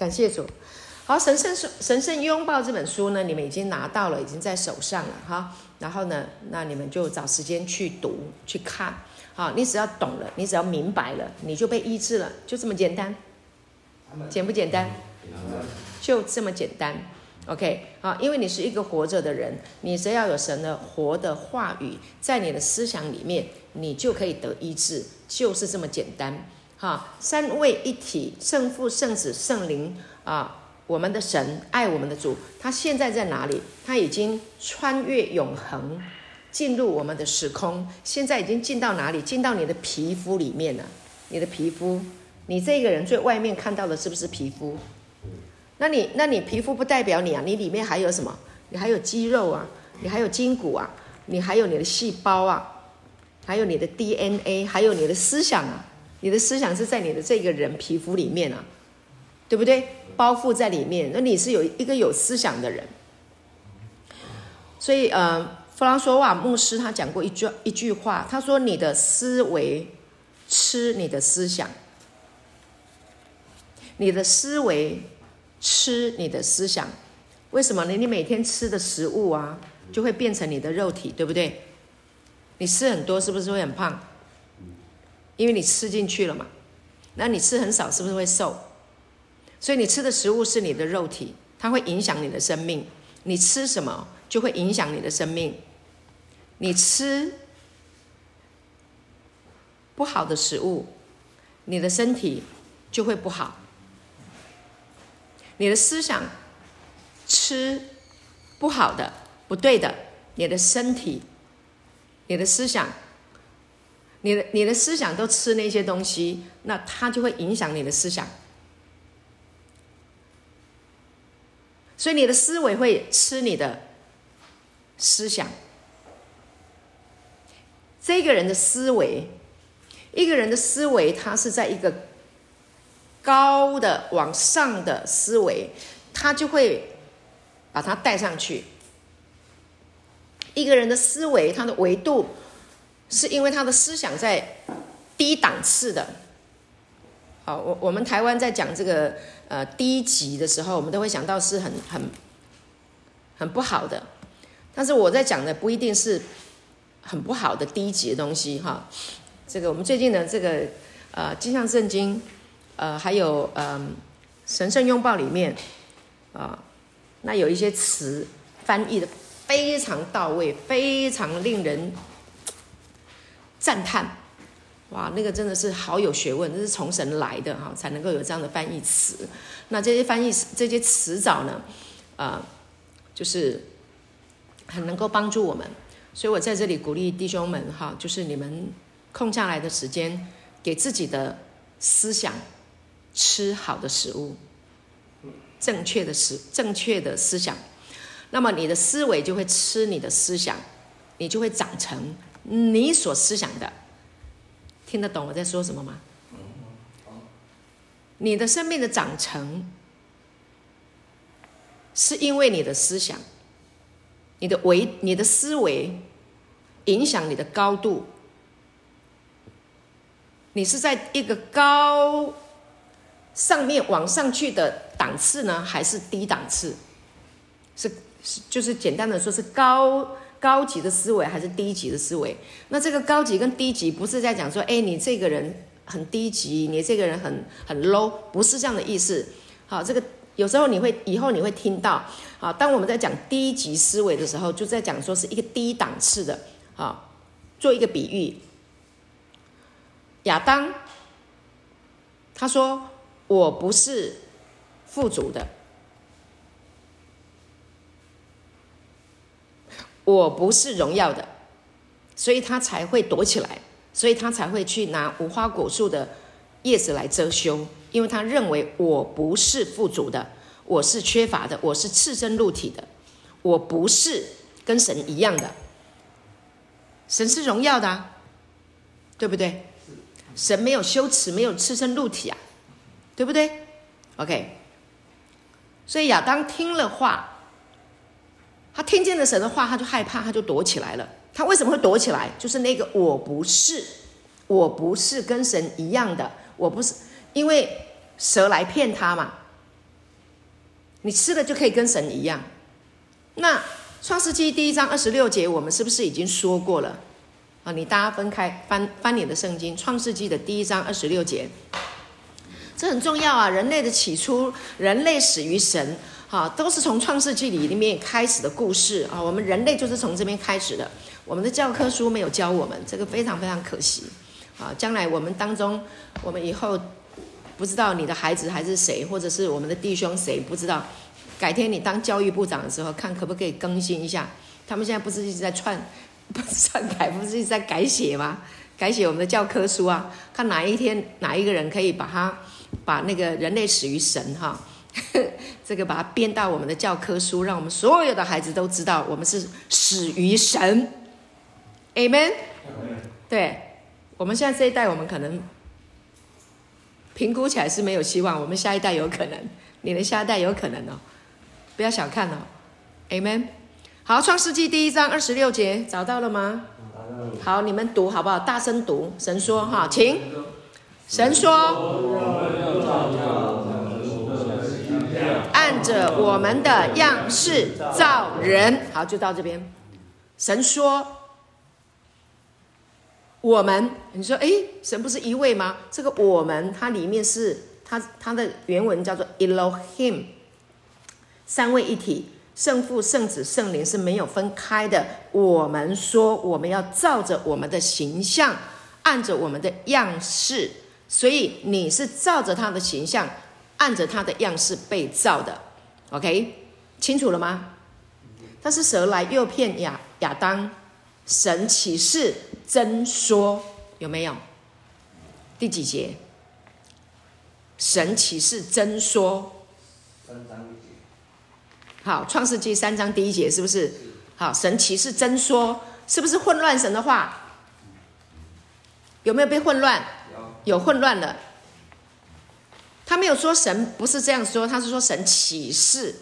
感谢主。好，神圣神圣拥抱这本书呢，你们已经拿到了，已经在手上了哈。然后呢，那你们就找时间去读去看。好，你只要懂了，你只要明白了，你就被医治了，就这么简单。简不简单？就这么简单。OK，好，因为你是一个活着的人，你只要有神的活的话语在你的思想里面，你就可以得医治，就是这么简单。哈，三位一体，圣父、圣子、圣灵啊。我们的神爱我们的主，他现在在哪里？他已经穿越永恒，进入我们的时空。现在已经进到哪里？进到你的皮肤里面了。你的皮肤，你这个人最外面看到的是不是皮肤？那你，那你皮肤不代表你啊，你里面还有什么？你还有肌肉啊，你还有筋骨啊，你还有你的细胞啊，还有你的 DNA，还有你的思想啊。你的思想是在你的这个人皮肤里面啊，对不对？包覆在里面，那你是有一个有思想的人，所以呃，弗朗索瓦牧师他讲过一句一句话，他说：“你的思维吃你的思想，你的思维吃你的思想，为什么呢？你每天吃的食物啊，就会变成你的肉体，对不对？你吃很多是不是会很胖？因为你吃进去了嘛。那你吃很少是不是会瘦？”所以你吃的食物是你的肉体，它会影响你的生命。你吃什么就会影响你的生命。你吃不好的食物，你的身体就会不好。你的思想吃不好的、不对的，你的身体、你的思想、你的你的思想都吃那些东西，那它就会影响你的思想。所以你的思维会吃你的思想。这个人的思维，一个人的思维，他是在一个高的往上的思维，他就会把它带上去。一个人的思维，他的维度，是因为他的思想在低档次的。好，我我们台湾在讲这个。呃，低级的时候，我们都会想到是很很很不好的。但是我在讲的不一定是很不好的低级的东西哈。这个我们最近的这个呃《镜像圣经》呃还有嗯、《神圣拥抱》里面啊、那有一些词翻译的非常到位，非常令人赞叹。哇，那个真的是好有学问，这是从神来的哈，才能够有这样的翻译词。那这些翻译这些词藻呢，呃，就是很能够帮助我们。所以我在这里鼓励弟兄们哈，就是你们空下来的时间，给自己的思想吃好的食物，正确的思正确的思想，那么你的思维就会吃你的思想，你就会长成你所思想的。听得懂我在说什么吗？你的生命的长成，是因为你的思想、你的维、你的思维影响你的高度。你是在一个高上面往上去的档次呢，还是低档次？是是，就是简单的说，是高。高级的思维还是低级的思维？那这个高级跟低级不是在讲说，哎，你这个人很低级，你这个人很很 low，不是这样的意思。好，这个有时候你会以后你会听到，好，当我们在讲低级思维的时候，就在讲说是一个低档次的。好，做一个比喻，亚当他说：“我不是富足的。”我不是荣耀的，所以他才会躲起来，所以他才会去拿无花果树的叶子来遮羞，因为他认为我不是富足的，我是缺乏的，我是赤身露体的，我不是跟神一样的。神是荣耀的啊，对不对？神没有羞耻，没有赤身露体啊，对不对？OK，所以亚当听了话。他听见了神的话，他就害怕，他就躲起来了。他为什么会躲起来？就是那个我不是，我不是跟神一样的，我不是，因为蛇来骗他嘛。你吃了就可以跟神一样。那创世纪第一章二十六节，我们是不是已经说过了？啊，你大家分开翻翻你的圣经，创世纪的第一章二十六节，这很重要啊！人类的起初，人类始于神，好，都是从创世纪里里面开始的故事啊。我们人类就是从这边开始的。我们的教科书没有教我们，这个非常非常可惜。啊，将来我们当中，我们以后不知道你的孩子还是谁，或者是我们的弟兄谁不知道。改天你当教育部长的时候，看可不可以更新一下。他们现在不是一直在篡，不是篡改，不是一直在改写吗？改写我们的教科书啊，看哪一天哪一个人可以把它把那个人类始于神哈，这个把它编到我们的教科书，让我们所有的孩子都知道我们是始于神。Amen。对。我们现在这一代，我们可能评估起来是没有希望。我们下一代有可能，你的下一代有可能哦，不要小看哦。Amen。好，《创世纪》第一章二十六节找到了吗？好，你们读好不好？大声读。神说：“哈，请。神说，着我们的样式造人。”好，就到这边。神说。我们，你说，诶，神不是一位吗？这个我们，它里面是它它的原文叫做 Elohim，三位一体，圣父、圣子、圣灵是没有分开的。我们说，我们要照着我们的形象，按着我们的样式，所以你是照着他的形象，按着他的样式被造的。OK，清楚了吗？但是蛇来诱骗亚亚当。神启示真说有没有？第几节？神启示真说。三章。好，创世纪三章第一节是不是？好，神启示真说，是不是混乱神的话？有没有被混乱？有混乱了。他没有说神不是这样说，他是说神启示，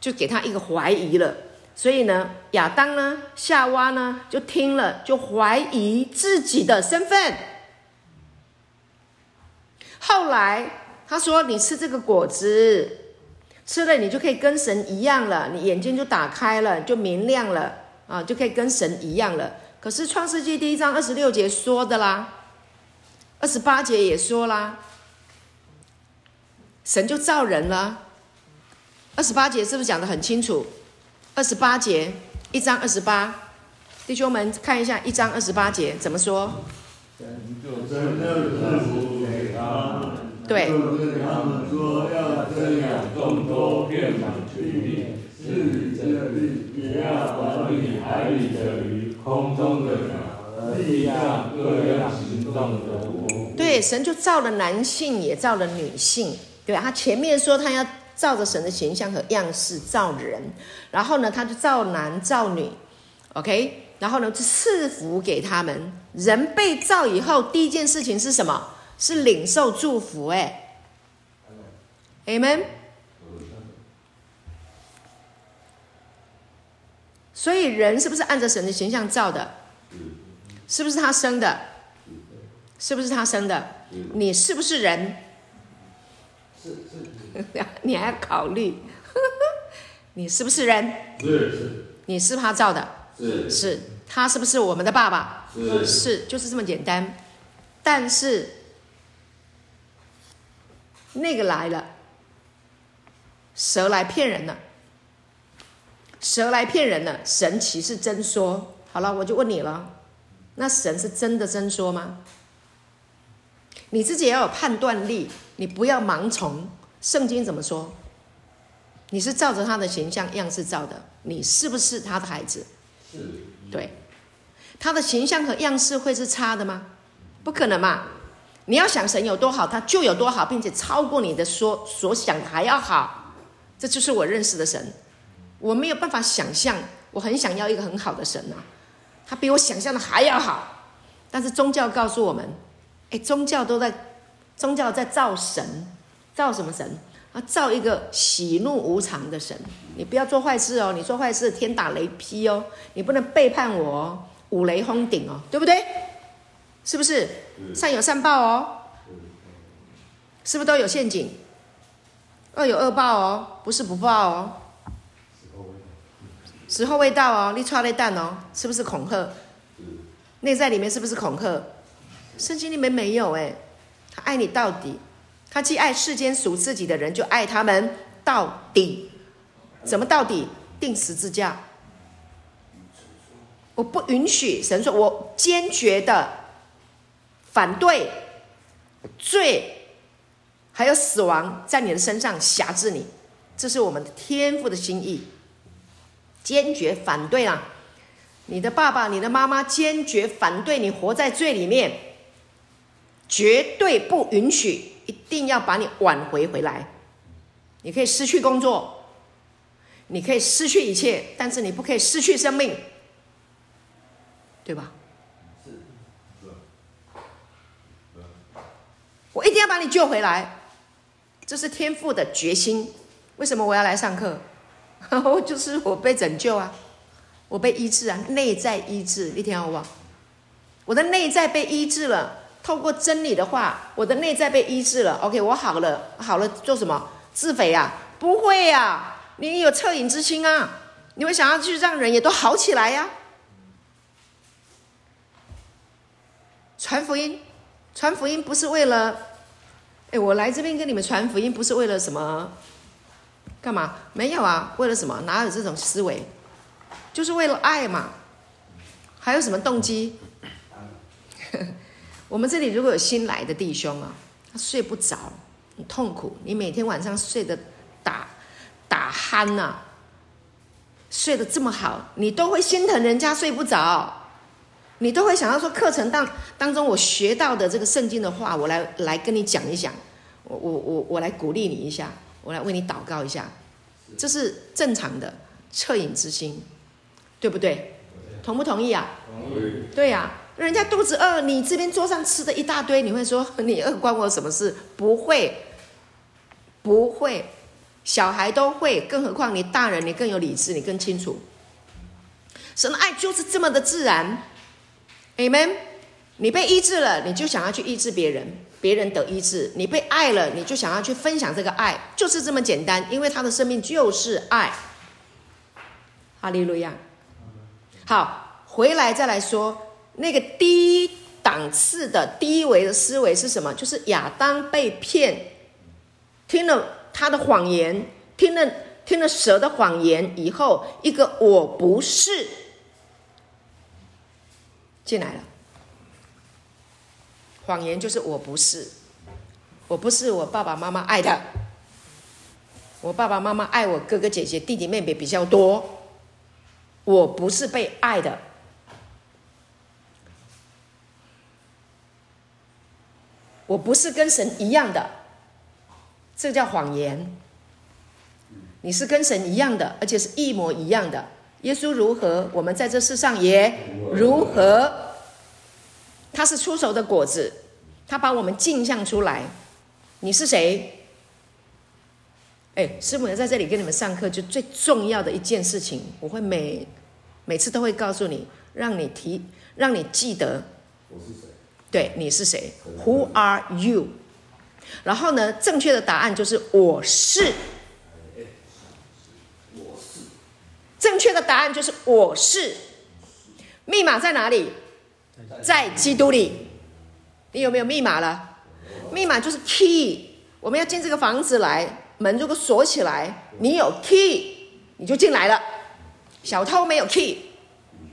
就给他一个怀疑了。所以呢，亚当呢，夏娃呢，就听了，就怀疑自己的身份。后来他说：“你吃这个果子，吃了你就可以跟神一样了，你眼睛就打开了，就明亮了啊，就可以跟神一样了。”可是创世纪第一章二十六节说的啦，二十八节也说啦，神就造人了。二十八节是不是讲得很清楚？二十八节，一章二十八，弟兄们看一下一章二十八节怎么说？对。对，神就造了男性，也造了女性。对，他前面说他要。照着神的形象和样式造人，然后呢，他就造男造女，OK，然后呢，就赐福给他们。人被造以后，第一件事情是什么？是领受祝福，哎，Amen。所以人是不是按着神的形象造的？是不是他生的？是不是他生的？你是不是人？你还要考虑，你是不是人？是是。你是他造的？是是。他是不是我们的爸爸？是是，就是这么简单。但是那个来了，蛇来骗人了，蛇来骗人了。神岂是真说？好了，我就问你了，那神是真的真说吗？你自己也要有判断力，你不要盲从。圣经怎么说？你是照着他的形象样式造的，你是不是他的孩子？是。对，他的形象和样式会是差的吗？不可能嘛！你要想神有多好，他就有多好，并且超过你的所所想的还要好。这就是我认识的神。我没有办法想象，我很想要一个很好的神啊，他比我想象的还要好。但是宗教告诉我们，哎，宗教都在，宗教在造神。造什么神？啊，造一个喜怒无常的神。你不要做坏事哦，你做坏事天打雷劈哦，你不能背叛我哦，五雷轰顶哦，对不对？是不是？善有善报哦，是不是都有陷阱？恶有恶报哦，不是不报哦。时候未到哦，你踹了蛋哦，是不是恐吓？内在里面是不是恐吓？圣经里面没有哎，他爱你到底，他既爱世间属自己的人，就爱他们到底。怎么到底？钉十字架。我不允许神说，我坚决的反对罪，还有死亡在你的身上辖制你，这是我们的天父的心意。坚决反对啊！你的爸爸、你的妈妈坚决反对你活在罪里面，绝对不允许，一定要把你挽回回来。你可以失去工作，你可以失去一切，但是你不可以失去生命。对吧？我一定要把你救回来，这是天父的决心。为什么我要来上课？就是我被拯救啊，我被医治啊，内在医治，你听好不？我的内在被医治了，透过真理的话，我的内在被医治了。OK，我好了，好了，做什么？自肥啊？不会呀、啊，你有恻隐之心啊，你会想要去让人也都好起来呀、传福音，传福音不是为了，哎，我来这边跟你们传福音不是为了什么？干嘛？没有啊，为了什么？哪有这种思维？就是为了爱嘛。还有什么动机？我们这里如果有新来的弟兄啊，他睡不着，很痛苦。你每天晚上睡得打打鼾呐、啊，睡得这么好，你都会心疼人家睡不着。你都会想到说，课程当当中我学到的这个圣经的话，我来来跟你讲一讲，我我我我来鼓励你一下，我来为你祷告一下，这是正常的恻隐之心，对不对？同不同意啊？同意。对呀、啊，人家肚子饿，你这边桌上吃的一大堆，你会说 你饿关我什么事？不会，不会，小孩都会，更何况你大人，你更有理智，你更清楚，神的爱就是这么的自然。Amen，你被医治了，你就想要去医治别人，别人得医治；你被爱了，你就想要去分享这个爱，就是这么简单。因为他的生命就是爱。哈利路亚。好，回来再来说那个低档次的低维的思维是什么？就是亚当被骗，听了他的谎言，听了听了蛇的谎言以后，一个我不是。进来了，谎言就是我不是，我不是我爸爸妈妈爱的，我爸爸妈妈爱我哥哥姐姐弟弟妹妹比较多，我不是被爱的，我不是跟神一样的，这叫谎言。你是跟神一样的，而且是一模一样的。耶稣如何，我们在这世上也如何。他是出熟的果子，他把我们镜像出来。你是谁？哎，师母要在这里跟你们上课，就最重要的一件事情，我会每每次都会告诉你，让你提，让你记得。我是谁？对，你是谁？Who are you？然后呢，正确的答案就是我是。正确的答案就是我是，密码在哪里？在基督里。你有没有密码了？密码就是 key。我们要进这个房子来，门如果锁起来，你有 key，你就进来了。小偷没有 key，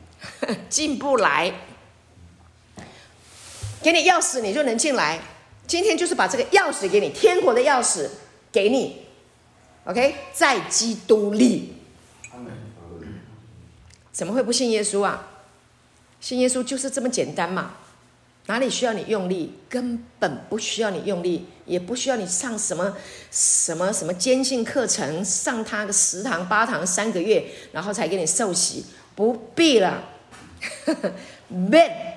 进不来。给你钥匙，你就能进来。今天就是把这个钥匙给你，天国的钥匙给你。OK，在基督里。怎么会不信耶稣啊？信耶稣就是这么简单嘛，哪里需要你用力？根本不需要你用力，也不需要你上什么什么什么坚信课程，上他个十堂八堂三个月，然后才给你受洗，不必了。Ben，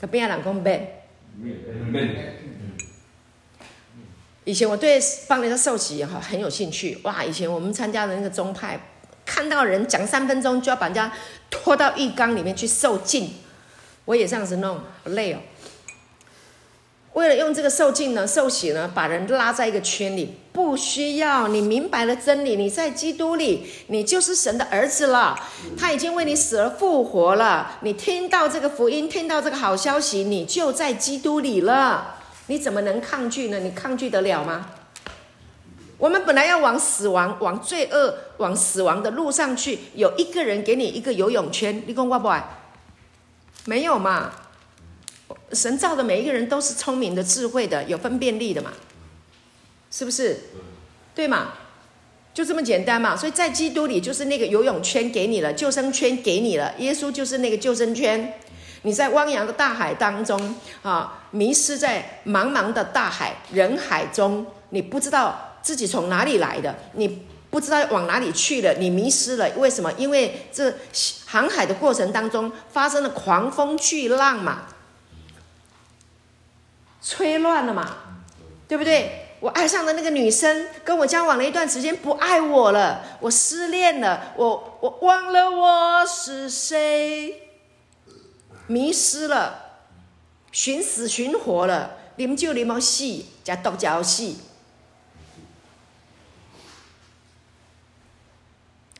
可边个老公 Ben？以前我对帮人家受洗哈很有兴趣哇！以前我们参加的那个宗派。看到人讲三分钟就要把人家拖到浴缸里面去受浸，我也这样子弄，好累哦。为了用这个受尽呢、受洗呢，把人拉在一个圈里，不需要你明白了真理，你在基督里，你就是神的儿子了。他已经为你死而复活了。你听到这个福音，听到这个好消息，你就在基督里了。你怎么能抗拒呢？你抗拒得了吗？我们本来要往死亡、往罪恶、往死亡的路上去，有一个人给你一个游泳圈，你跟我不？没有嘛？神造的每一个人都是聪明的、智慧的、有分辨力的嘛，是不是？对嘛？就这么简单嘛。所以在基督里，就是那个游泳圈给你了，救生圈给你了，耶稣就是那个救生圈。你在汪洋的大海当中啊，迷失在茫茫的大海人海中，你不知道。自己从哪里来的？你不知道往哪里去了，你迷失了。为什么？因为这航海的过程当中发生了狂风巨浪嘛，吹乱了嘛，对不对？我爱上的那个女生跟我交往了一段时间，不爱我了，我失恋了，我我忘了我是谁，迷失了，寻死寻活了，啉酒啉到死，加毒加死。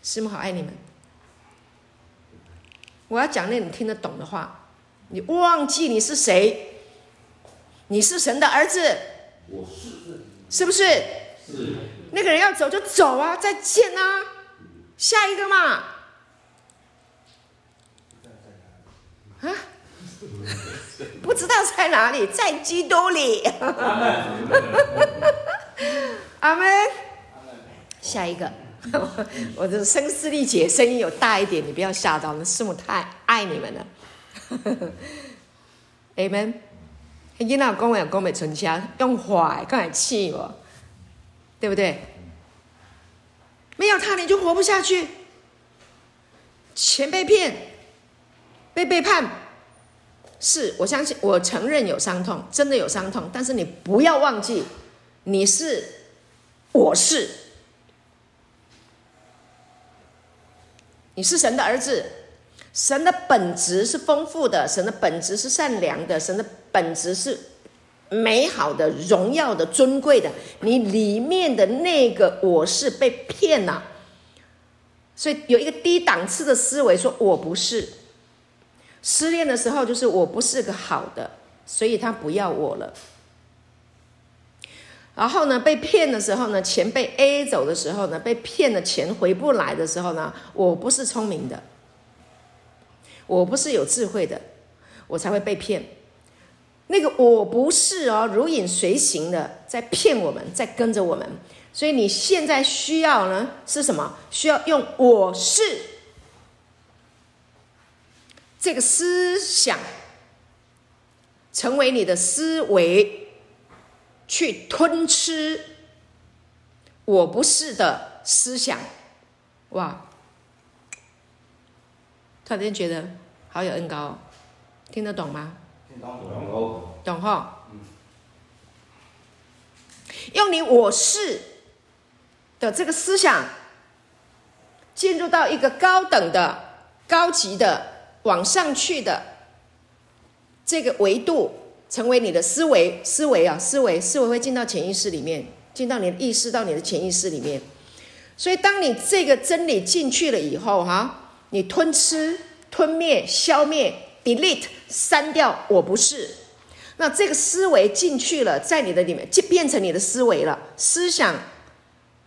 师母好爱你们。我要讲那你听得懂的话。你忘记你是谁？你是神的儿子。我是。是不是？是。那个人要走就走啊，再见啊，下一个嘛。啊？不知道在哪里，在基督里。阿门。下一个。我的声嘶力竭，声音有大一点，你不要吓到了。师母太爱你们了。Amen。你那公文公美存家用坏，刚才气我，对不对？没有他你就活不下去。钱被骗，被背叛，是我相信，我承认有伤痛，真的有伤痛。但是你不要忘记，你是，我是。你是神的儿子，神的本质是丰富的，神的本质是善良的，神的本质是美好的、荣耀的、尊贵的。你里面的那个我是被骗了，所以有一个低档次的思维，说我不是。失恋的时候就是我不是个好的，所以他不要我了。然后呢，被骗的时候呢，钱被 A 走的时候呢，被骗的钱回不来的时候呢，我不是聪明的，我不是有智慧的，我才会被骗。那个我不是哦，如影随形的在骗我们，在跟着我们。所以你现在需要呢是什么？需要用我是这个思想成为你的思维。去吞吃我不是的思想，哇！突然间觉得好有恩高，听得懂吗？听得懂，懂哈。用你我是的这个思想，进入到一个高等的、高级的、往上去的这个维度。成为你的思维，思维啊，思维，思维会进到潜意识里面，进到你的意识，到你的潜意识里面。所以，当你这个真理进去了以后，哈，你吞吃、吞灭、消灭、delete、删掉，我不是。那这个思维进去了，在你的里面就变成你的思维了。思想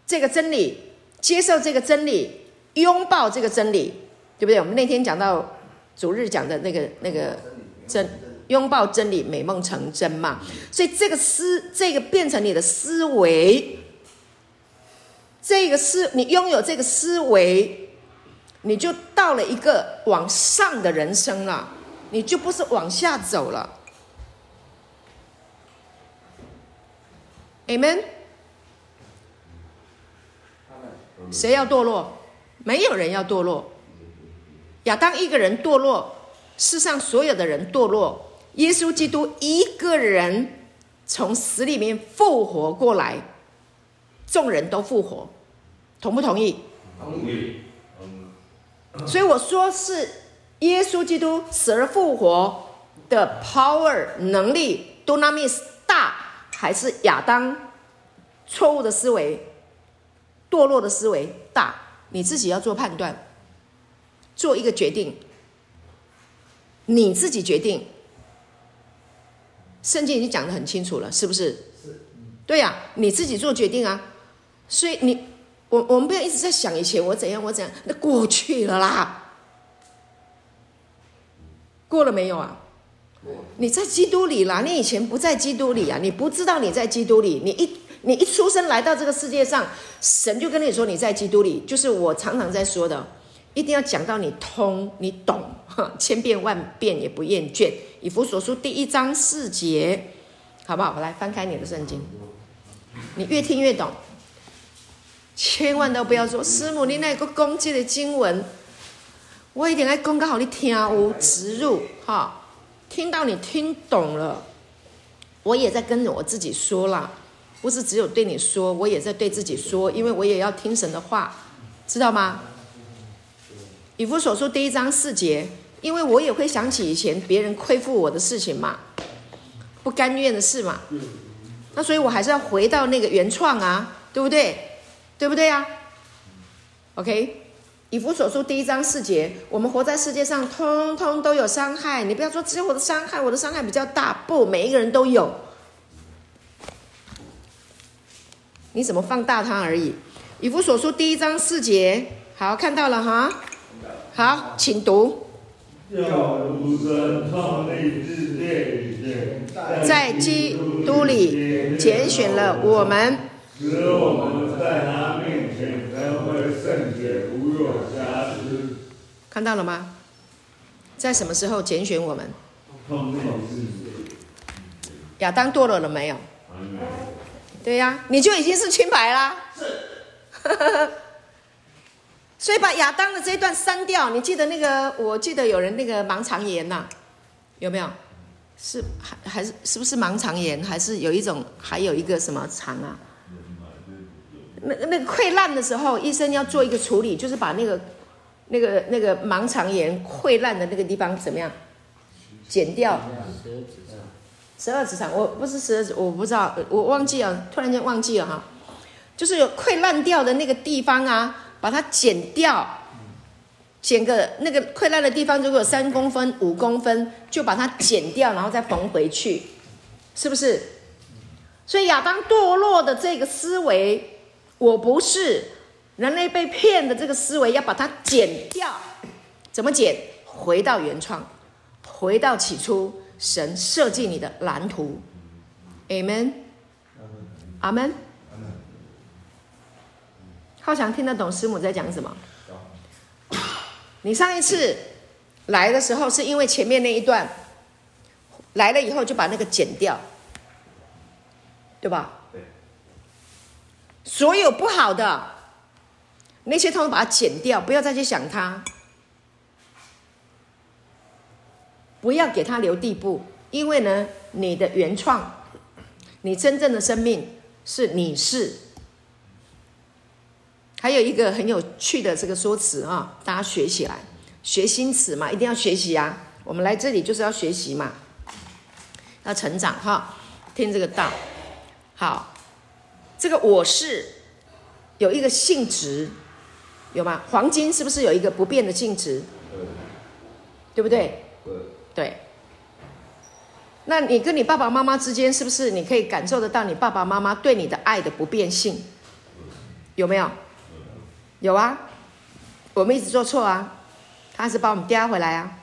这个真理，接受这个真理，拥抱这个真理，对不对？我们那天讲到主日讲的那个那个真。拥抱真理，美梦成真嘛。所以这个思，这个变成你的思维，这个思，你拥有这个思维，你就到了一个往上的人生了，你就不是往下走了。Amen。谁要堕落？没有人要堕落。亚当一个人堕落，世上所有的人堕落。耶稣基督一个人从死里面复活过来，众人都复活，同不同意？同意。所以我说是耶稣基督死而复活的 power 能力，dunamis 还是亚当错误的思维、堕落的思维大？你自己要做判断，做一个决定。你自己决定。圣经已经讲得很清楚了，是不是？是。对呀、你自己做决定啊。所以你，我我们不要一直在想以前我怎样我怎样，那过去了啦。过了没有啊？你在基督里啦，你以前不在基督里啊，你不知道你在基督里。你一你一出生来到这个世界上，神就跟你说你在基督里，就是我常常在说的，一定要讲到你通，你懂，千遍万遍也不厌倦。以弗所书第一章四节，好不好？我来翻开你的圣经，你越听越懂。千万都不要说师母，你那个攻击的经文。我一定要讲到好你听无植入哈，听到你听懂了，我也在跟着我自己说啦，不是只有对你说，我也在对自己说，因为我也要听神的话，知道吗？以弗所书第一章四节，因为我也会想起以前别人亏负我的事情嘛，不甘愿的事嘛，那所以我还是要回到那个原创啊，对不对？对不对啊？OK。以弗所书第一章四节，我们活在世界上，通通都有伤害。你不要说只有我的伤害，我的伤害比较大，不，每一个人都有。你怎么放大它而已？以弗所书第一章四节，好，看到了哈。好，请读。在基督里拣选了我们。使我们在他面前成为圣洁，无有瑕疵。看到了吗？在什么时候拣选我们？亚当堕落了没有？对呀、啊，你就已经是清白啦。所以把亚当的这一段删掉。你记得那个？我记得有人那个盲肠炎呐、啊，有没有？是还还是是不是盲肠炎？还是有一种还有一个什么肠啊？那那个溃烂的时候，医生要做一个处理，就是把那个、那个、那个盲肠炎溃烂的那个地方怎么样，剪掉。十二指肠，十二指肠我不是十二指，我不知道，我忘记了，突然间忘记了哈。就是有溃烂掉的那个地方啊，把它剪掉，剪个那个溃烂的地方，如果三公分、五公分，就把它剪掉，然后再缝回去，是不是？所以亚当堕落的这个思维。我不是人类被骗的这个思维，要把它剪掉。怎么剪？回到原创，回到起初，神设计你的蓝图。Amen。阿门。浩翔听得懂师母在讲什么？你上一次来的时候，是因为前面那一段来了以后，就把那个剪掉，对吧？所有不好的那些，通通把它剪掉，不要再去想它，不要给它留地步，因为呢，你的原创，你真正的生命是你是。还有一个很有趣的这个说辞啊，大家学起来，学新词嘛，一定要学习啊。我们来这里就是要学习嘛，要成长哈，听这个道，好。这个我是有一个性质，有吗？黄金是不是有一个不变的性质？对，对不对？对。对。那你跟你爸爸妈妈之间，是不是你可以感受得到你爸爸妈妈对你的爱的不变性？有没有？有啊。我们一直做错啊，他还是把我们嗲回来啊。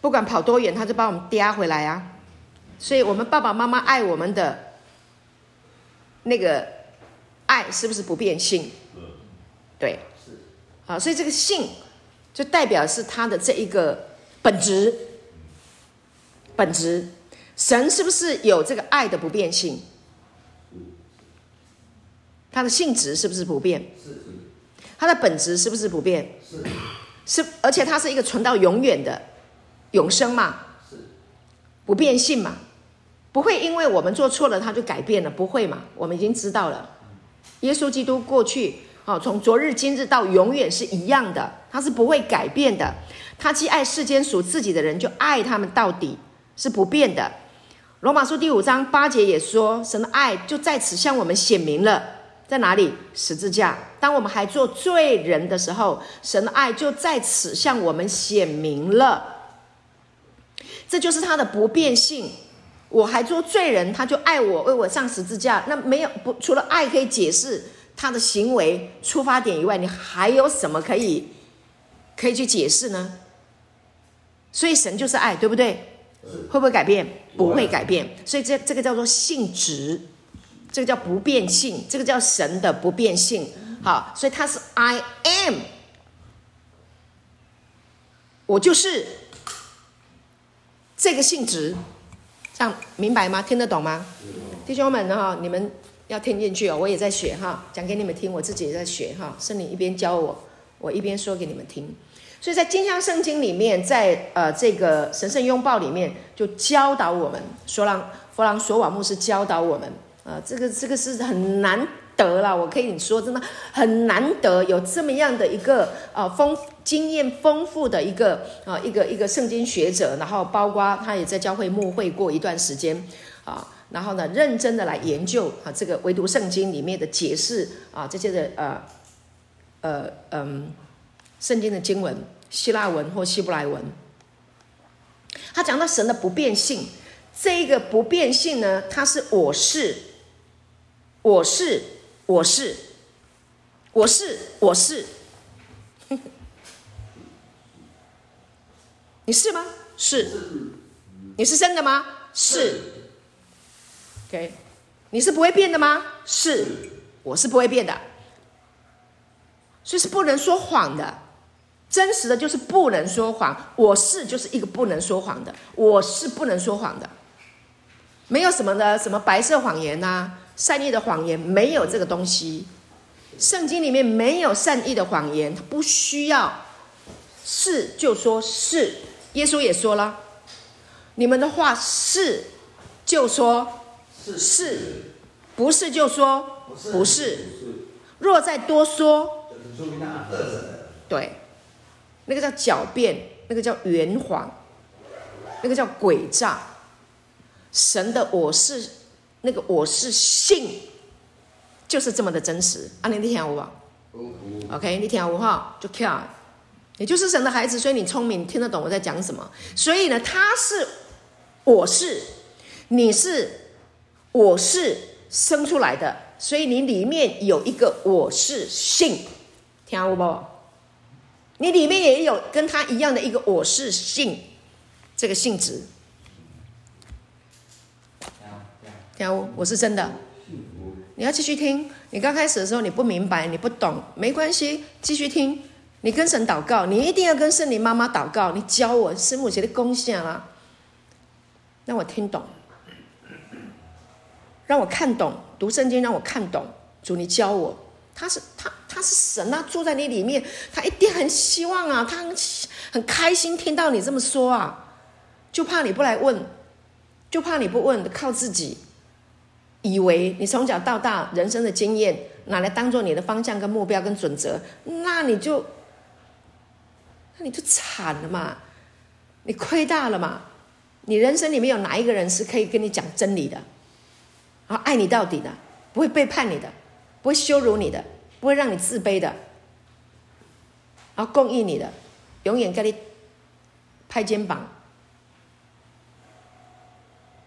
不管跑多远，他就把我们嗲回来啊。所以我们爸爸妈妈爱我们的。那个爱是不是不变性？对，啊，所以这个性就代表是他的这一个本质，本质。神是不是有这个爱的不变性？他的性质是不是不变？他的本质是不是不变？是，而且他是一个存到永远的永生嘛？不变性嘛？不会因为我们做错了，他就改变了，不会嘛？我们已经知道了，耶稣基督过去，哦，从昨日今日到永远是一样的，他是不会改变的。他既爱世间属自己的人，就爱他们到底，是不变的。罗马书第五章八节也说，神的爱就在此向我们显明了，在哪里？十字架。当我们还做罪人的时候，神的爱就在此向我们显明了。这就是他的不变性。我还做罪人，他就爱我，为我上十字架。那没有不除了爱可以解释他的行为出发点以外，你还有什么可以可以去解释呢？所以神就是爱，对不对？会不会改变？不会改变。所以这这个叫做性质，这个叫不变性，这个叫神的不变性。好，所以他是 I am，我就是这个性质，这样明白吗？听得懂吗？弟兄们哈，你们要听进去哦。我也在学哈，讲给你们听，我自己也在学哈。是你一边教我，我一边说给你们听。所以在金香圣经里面，在呃这个神圣拥抱里面，就教导我们，说让弗朗索瓦牧师教导我们，啊、呃，这个这个是很难得了，我可以说真的很难得有这么样的一个呃丰经验丰富的一个啊、一个一个圣经学者，然后包括他也在教会牧会过一段时间啊，然后呢认真的来研究啊这个唯独圣经里面的解释啊这些的呃呃嗯。圣经的经文，希腊文或希伯来文，他讲到神的不变性，这一个不变性呢，它是我是，我是，我是，我是，我是，你是吗？是，你是真的吗？是，OK，你是不会变的吗？是，我是不会变的，所以是不能说谎的。真实的就是不能说谎，我是就是一个不能说谎的，我是不能说谎的，没有什么的什么白色谎言呐、啊，善意的谎言没有这个东西，圣经里面没有善意的谎言，不需要。是就说是，耶稣也说了，你们的话是就说是，是，不是就说不是，若再多说，对。那个叫狡辩，那个叫圆谎，那个叫诡诈。神的我是，那个我是信，就是这么的真实。啊，你听我吧，OK，你听我哈，就跳。你就是神的孩子，所以你聪明，听得懂我在讲什么。所以呢，他是我是，你是我是生出来的，所以你里面有一个我是性，听我不？你里面也有跟他一样的一个我是性，这个性质。听我，我是真的。你要继续听。你刚开始的时候你不明白，你不懂，没关系，继续听。你跟神祷告，你一定要跟圣灵妈妈祷告。你教我师母写的贡献啦，让我听懂，让我看懂，读圣经让我看懂。主，你教我。他是他，他是神啊，住在你里面，他一定很希望啊，他很很开心听到你这么说啊，就怕你不来问，就怕你不问，靠自己，以为你从小到大人生的经验拿来当做你的方向跟目标跟准则，那你就，那你就惨了嘛，你亏大了嘛，你人生里面有哪一个人是可以跟你讲真理的，啊，爱你到底的，不会背叛你的。不会羞辱你的，不会让你自卑的，然后供应你的，永远给你拍肩膀，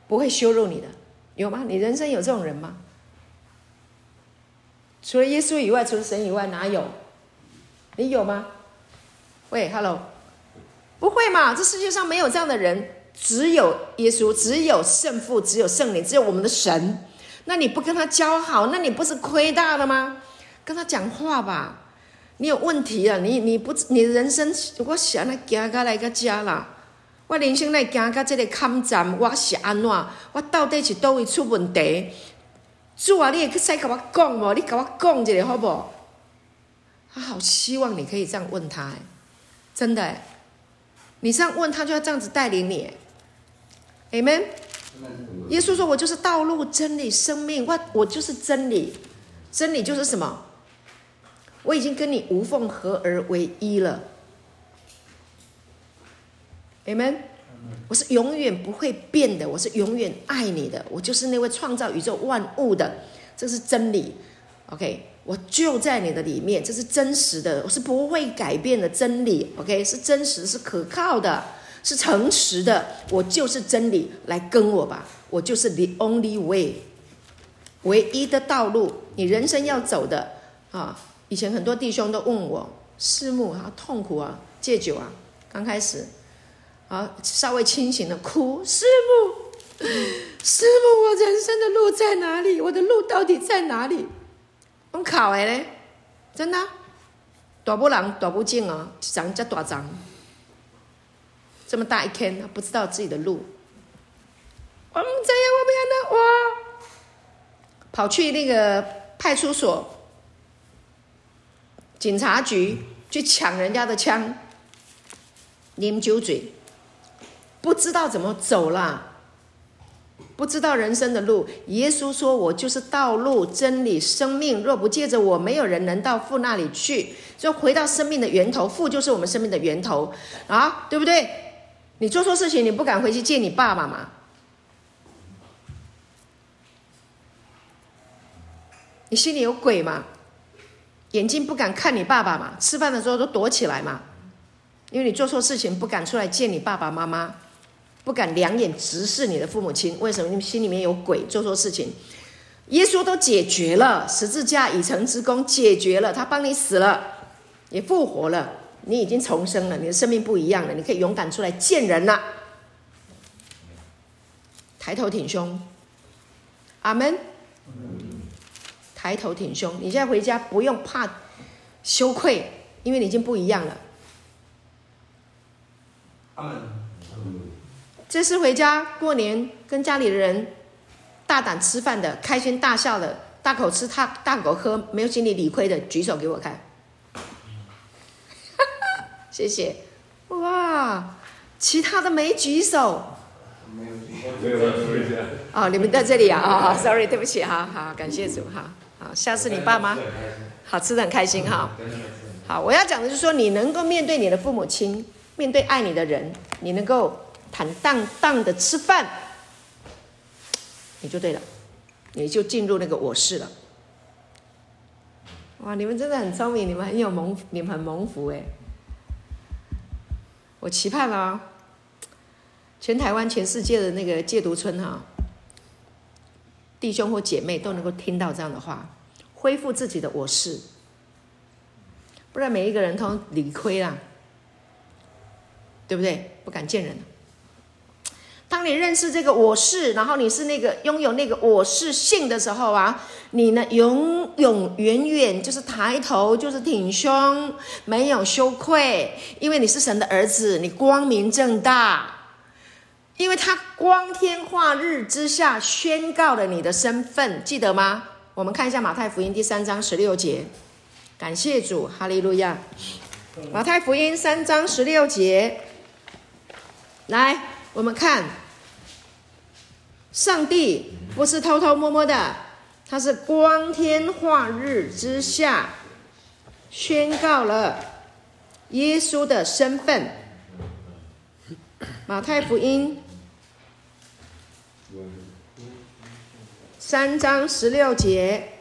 不会羞辱你的，有吗？你人生有这种人吗？除了耶稣以外，除了神以外，哪有？你有吗？喂，Hello，不会嘛？这世界上没有这样的人，只有耶稣，只有圣父，只有圣灵，只有我们的神。那你不跟他交好，那你不是亏大了吗？跟他讲话吧，你有问题啊！你你不你人生，我想来行到来个家啦，我人生来行到这个坎站，我是安怎？我到底是叨位出问题？主啊，你也可以跟我讲无？你跟我讲一下好不好？他好希望你可以这样问他，真的，你这样问他，就要这样子带领你，Amen。耶稣说：“我就是道路、真理、生命。我我就是真理，真理就是什么？我已经跟你无缝合而为一了。Amen。我是永远不会变的，我是永远爱你的，我就是那位创造宇宙万物的，这是真理。OK，我就在你的里面，这是真实的，我是不会改变的真理。OK，是真实，是可靠的，是诚实的，我就是真理，来跟我吧，我就是 the only way，唯一的道路，你人生要走的啊。以前很多弟兄都问我，师母啊，痛苦啊，戒酒啊，刚开始，啊，稍微清醒的哭，师母，师母，我人生的路在哪里？我的路到底在哪里？我考哎嘞，真的，大不狼，大不敬啊，长叫大张，这么大一天，他不知道自己的路，我们这样，我不要那哇，跑去那个派出所。警察局去抢人家的枪，啉酒醉，不知道怎么走了，不知道人生的路。耶稣说：“我就是道路、真理、生命，若不借着我，没有人能到父那里去。”就回到生命的源头，父就是我们生命的源头啊，对不对？你做错事情，你不敢回去见你爸爸吗？你心里有鬼吗？眼睛不敢看你爸爸嘛？吃饭的时候都躲起来嘛？因为你做错事情不敢出来见你爸爸妈妈，不敢两眼直视你的父母亲。为什么？你心里面有鬼，做错事情。耶稣都解决了，十字架已成之功，解决了，他帮你死了，也复活了，你已经重生了，你的生命不一样了，你可以勇敢出来见人了。抬头挺胸，阿门。抬头挺胸，你现在回家不用怕羞愧，因为你已经不一样了。阿门这是回家过年跟家里的人大胆吃饭的，开心大笑的，大口吃大大口喝，没有心里理亏的，举手给我看。谢谢。哇，其他的没举手。没有，没有哦，你们在这里啊？啊、哦、，sorry，对不起，好好，感谢主哈。好，下次你爸妈好吃的很开心哈。好，我要讲的就是说，你能够面对你的父母亲，面对爱你的人，你能够坦荡荡的吃饭，你就对了，你就进入那个我是了。哇，你们真的很聪明，你们很有蒙，你们很蒙福哎。我期盼啊，全台湾、全世界的那个戒毒村哈。弟兄或姐妹都能够听到这样的话，恢复自己的我是，不然每一个人都理亏啦，对不对？不敢见人。当你认识这个我是，然后你是那个拥有那个我是性的时候啊，你呢永永远远就是抬头就是挺胸，没有羞愧，因为你是神的儿子，你光明正大。因为他光天化日之下宣告了你的身份，记得吗？我们看一下马太福音第三章十六节，感谢主，哈利路亚。马太福音三章十六节，来，我们看，上帝不是偷偷摸摸的，他是光天化日之下宣告了耶稣的身份。马太福音。三章十六节，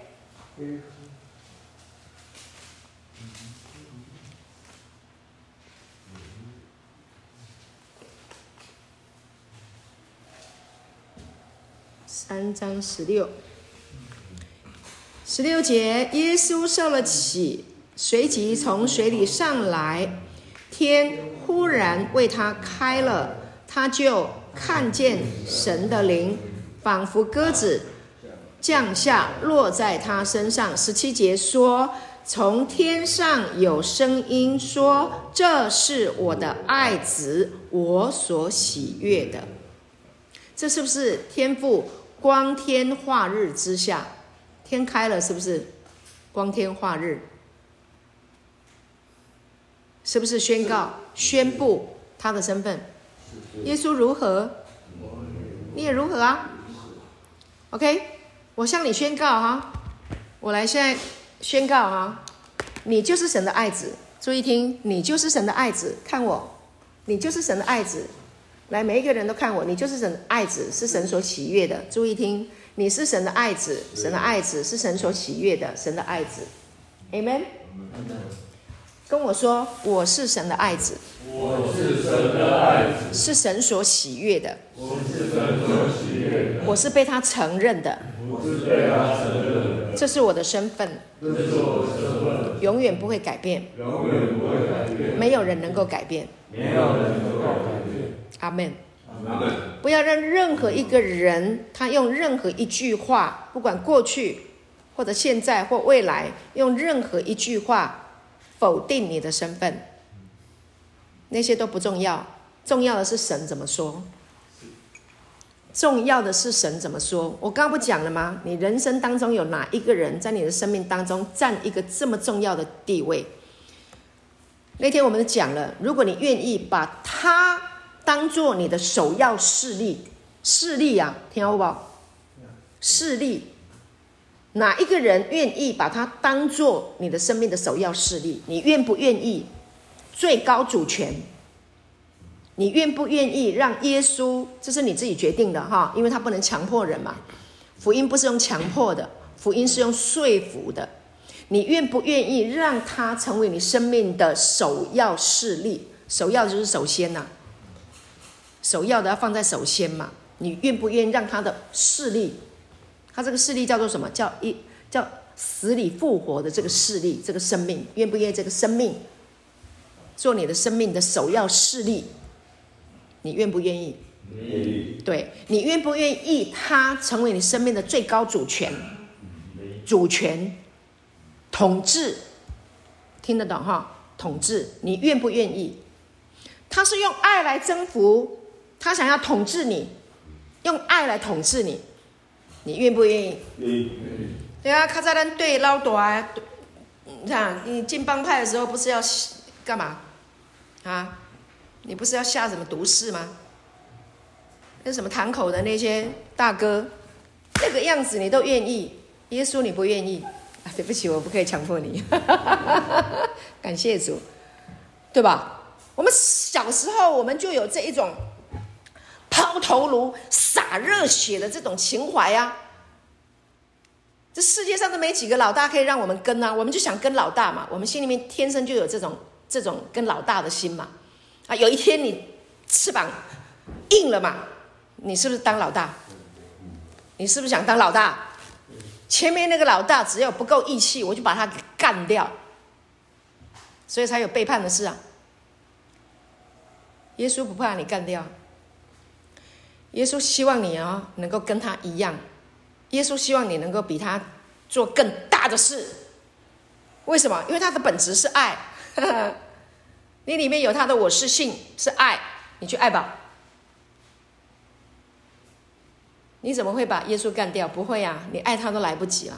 三章十六，十六节，耶稣受了洗，随即从水里上来，天忽然为他开了，他就看见神的灵，仿佛鸽子。降下落在他身上。十七节说：“从天上有声音说，这是我的爱子，我所喜悦的。”这是不是天父光天化日之下，天开了？是不是光天化日？是不是宣告宣布他的身份？耶稣如何？你也如何啊？OK。我向你宣告哈，我来现在宣告哈，你就是神的爱子。注意听，你就是神的爱子。看我，你就是神的爱子。来，每一个人都看我，你就是神的爱子，是神所喜悦的。注意听，你是神的爱子，神的爱子是神所喜悦的，神的爱子。Amen。跟我说，我是神的爱子。我是神的爱子，是神所喜悦的。我是神所喜悦的。我是被他承认的。我是被他承认的。这是我的身份。这是我的身份。永远不会改变。永远不会改变。没有人能够改变。没有人能够改变。阿门。不要让任何一个人，他用任何一句话，不管过去或者现在或未来，用任何一句话。否定你的身份，那些都不重要，重要的是神怎么说。重要的是神怎么说。我刚刚不讲了吗？你人生当中有哪一个人在你的生命当中占一个这么重要的地位？那天我们讲了，如果你愿意把他当做你的首要势力，势力啊，听好不？势力。哪一个人愿意把他当做你的生命的首要势力？你愿不愿意最高主权？你愿不愿意让耶稣？这是你自己决定的哈，因为他不能强迫人嘛。福音不是用强迫的，福音是用说服的。你愿不愿意让他成为你生命的首要势力？首要就是首先呐，首要的要放在首先嘛。你愿不愿意让他的势力？他这个势力叫做什么？叫一叫死里复活的这个势力，这个生命愿不愿意这个生命做你的生命的首要势力？你愿不愿意？愿意。对，你愿不愿意他成为你生命的最高主权？主权统治，听得懂哈？统治，你愿不愿意？他是用爱来征服，他想要统治你，用爱来统治你。你愿不愿意？愿意。对啊，卡扎兰对老大，你看你进帮派的时候不是要干嘛？啊，你不是要下什么毒誓吗？那什么堂口的那些大哥，那个样子你都愿意，耶稣你不愿意？啊，对不起，我不可以强迫你。感谢主，对吧？我们小时候我们就有这一种。抛头颅、洒热血的这种情怀呀、啊，这世界上都没几个老大可以让我们跟啊，我们就想跟老大嘛，我们心里面天生就有这种这种跟老大的心嘛。啊，有一天你翅膀硬了嘛，你是不是当老大？你是不是想当老大？前面那个老大只要不够义气，我就把他给干掉，所以才有背叛的事啊。耶稣不怕你干掉。耶稣希望你啊、哦，能够跟他一样。耶稣希望你能够比他做更大的事。为什么？因为他的本质是爱。你里面有他的我是性，是爱，你去爱吧。你怎么会把耶稣干掉？不会啊，你爱他都来不及了，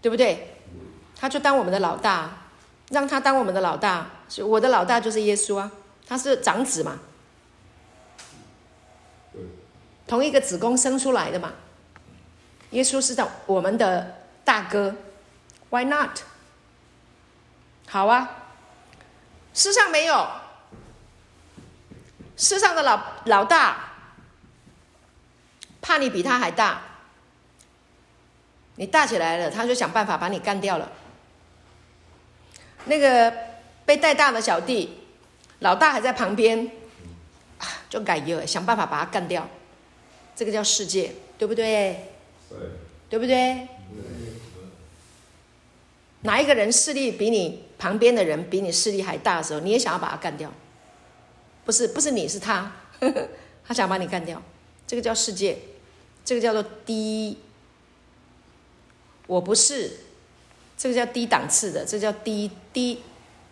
对不对？他就当我们的老大，让他当我们的老大。我的老大就是耶稣啊，他是长子嘛。同一个子宫生出来的嘛，耶稣是的，我们的大哥，Why not？好啊，世上没有，世上的老老大，怕你比他还大，你大起来了，他就想办法把你干掉了。那个被带大的小弟，老大还在旁边，就改业，想办法把他干掉。这个叫世界，对不对？对，对不对？对。哪一个人势力比你旁边的人比你势力还大的时候，你也想要把他干掉？不是，不是你是他，呵呵，他想把你干掉。这个叫世界，这个叫做低。我不是，这个叫低档次的，这个叫低低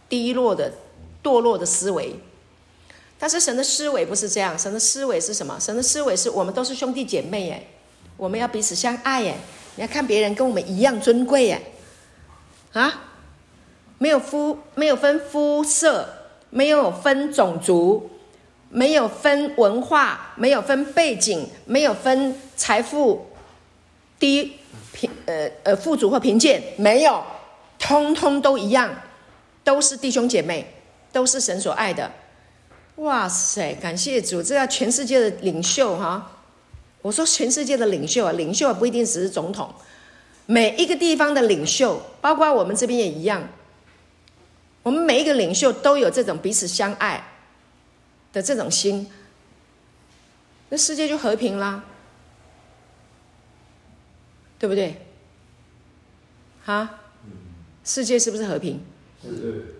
低落的堕落的思维。但是神的思维不是这样，神的思维是什么？神的思维是我们都是兄弟姐妹耶，我们要彼此相爱耶。你要看别人跟我们一样尊贵耶，啊，没有肤，没有分肤色，没有分种族，没有分文化，没有分背景，没有分财富低贫呃呃富足或贫贱，没有，通通都一样，都是弟兄姐妹，都是神所爱的。哇塞，感谢主！这要全世界的领袖哈。我说全世界的领袖啊，领袖不一定只是总统，每一个地方的领袖，包括我们这边也一样。我们每一个领袖都有这种彼此相爱的这种心，那世界就和平啦，对不对？哈，世界是不是和平？是。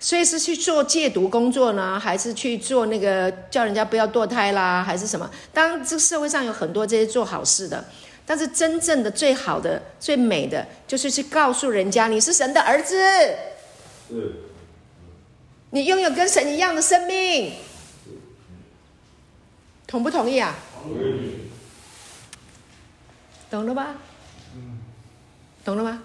所以是去做戒毒工作呢，还是去做那个叫人家不要堕胎啦，还是什么？当然，这个社会上有很多这些做好事的，但是真正的最好的、最美的，就是去告诉人家你是神的儿子，是，你拥有跟神一样的生命，同不同意啊？同意。懂了吧？懂了吗？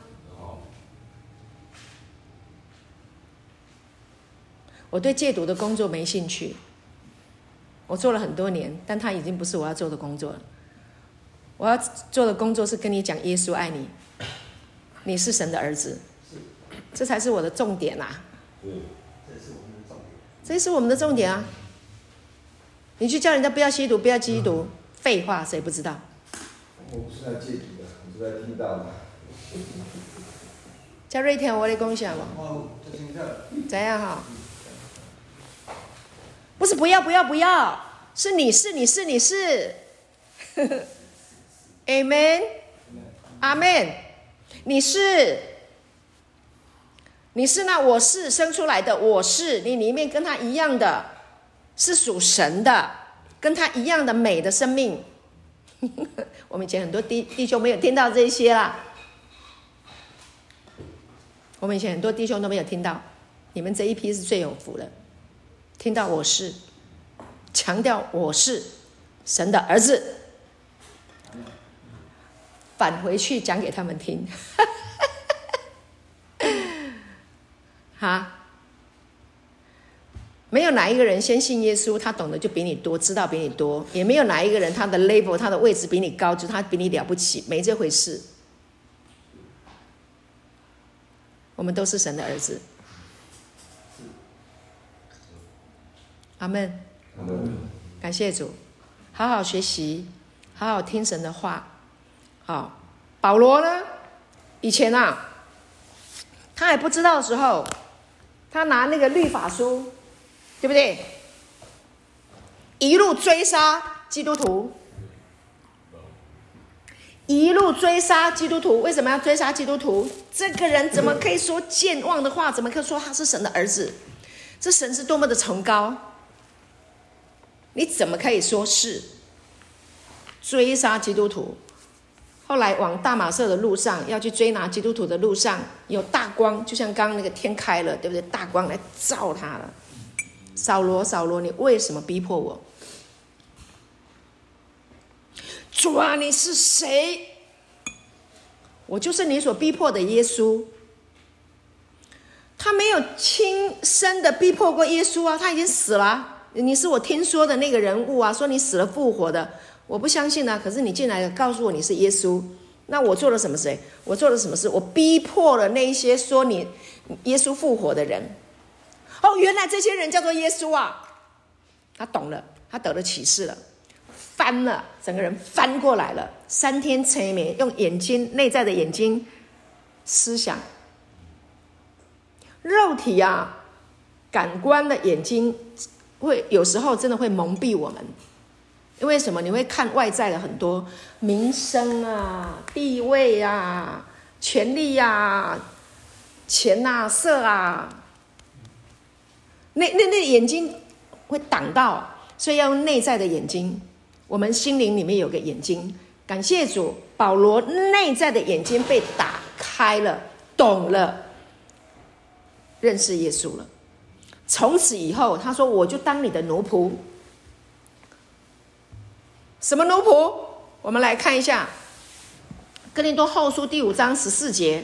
我对戒毒的工作没兴趣，我做了很多年，但他已经不是我要做的工作了。我要做的工作是跟你讲耶稣爱你，你是神的儿子，这才是我的重点呐。这是我们的重点。这是我们的重点啊！你去叫人家不要吸毒，不要吸毒，废话，谁不知道？我不是来戒毒的，我是来听到的。叫瑞天，我的共享吧。哦，这听到。怎样哈？不是不要不要不要，是你是你是你是，Amen，阿门，你是，你是那我是生出来的，我是你里面跟他一样的，是属神的，跟他一样的美的生命。我们以前很多弟弟兄没有听到这些啦，我们以前很多弟兄都没有听到，你们这一批是最有福的。听到我是，强调我是神的儿子，返回去讲给他们听，哈，没有哪一个人先信耶稣，他懂得就比你多，知道比你多，也没有哪一个人他的 level 他的位置比你高，就他比你了不起，没这回事。我们都是神的儿子。阿门，阿门，感谢主，好好学习，好好听神的话。好，保罗呢？以前啊，他还不知道的时候，他拿那个律法书，对不对？一路追杀基督徒，一路追杀基督徒。为什么要追杀基督徒？这个人怎么可以说健忘的话？怎么可以说他是神的儿子？这神是多么的崇高！你怎么可以说是追杀基督徒？后来往大马色的路上要去追拿基督徒的路上，有大光，就像刚刚那个天开了，对不对？大光来照他了。扫罗，扫罗，你为什么逼迫我？主啊，你是谁？我就是你所逼迫的耶稣。他没有亲身的逼迫过耶稣啊，他已经死了。你是我听说的那个人物啊，说你死了复活的，我不相信啊。可是你进来告诉我你是耶稣，那我做了什么事？我做了什么事？我逼迫了那一些说你耶稣复活的人。哦，原来这些人叫做耶稣啊！他懂了，他得了启示了，翻了，整个人翻过来了，三天催眠，用眼睛内在的眼睛思想，肉体啊，感官的眼睛。会有时候真的会蒙蔽我们，因为什么？你会看外在的很多名声啊、地位啊、权力啊、钱啊、色啊，那那那眼睛会挡到，所以要用内在的眼睛。我们心灵里面有个眼睛，感谢主，保罗内在的眼睛被打开了，懂了，认识耶稣了。从此以后，他说：“我就当你的奴仆。什么奴仆？我们来看一下《哥林多后书》第五章十四节，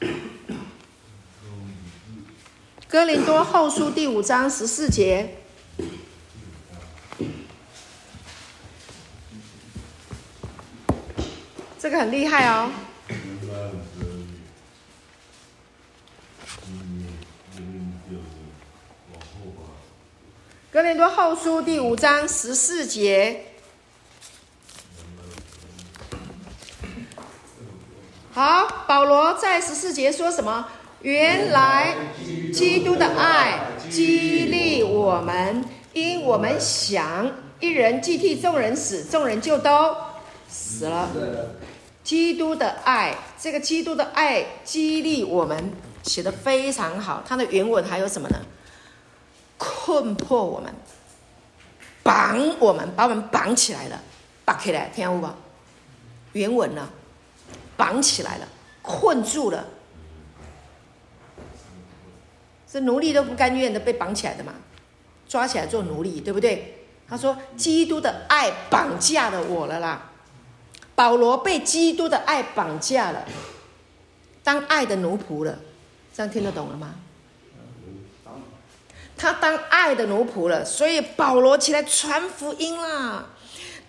《哥林多后书》第五章十四节，这个很厉害哦。”哥林多后书第五章十四节。好，保罗在十四节说什么？原来基督的爱激励我们，因我们想一人既替众人死，众人就都死了。基督的爱，这个基督的爱激励我们，写的非常好。它的原文还有什么呢？困迫我们，绑我们，把我们绑起来了，绑起来，听到不？原文呢？绑起来了，困住了。是奴隶都不甘愿的被绑起来的嘛？抓起来做奴隶，对不对？他说：“基督的爱绑架了我了啦。”保罗被基督的爱绑架了，当爱的奴仆了。这样听得懂了吗？他当爱的奴仆了，所以保罗起来传福音啦。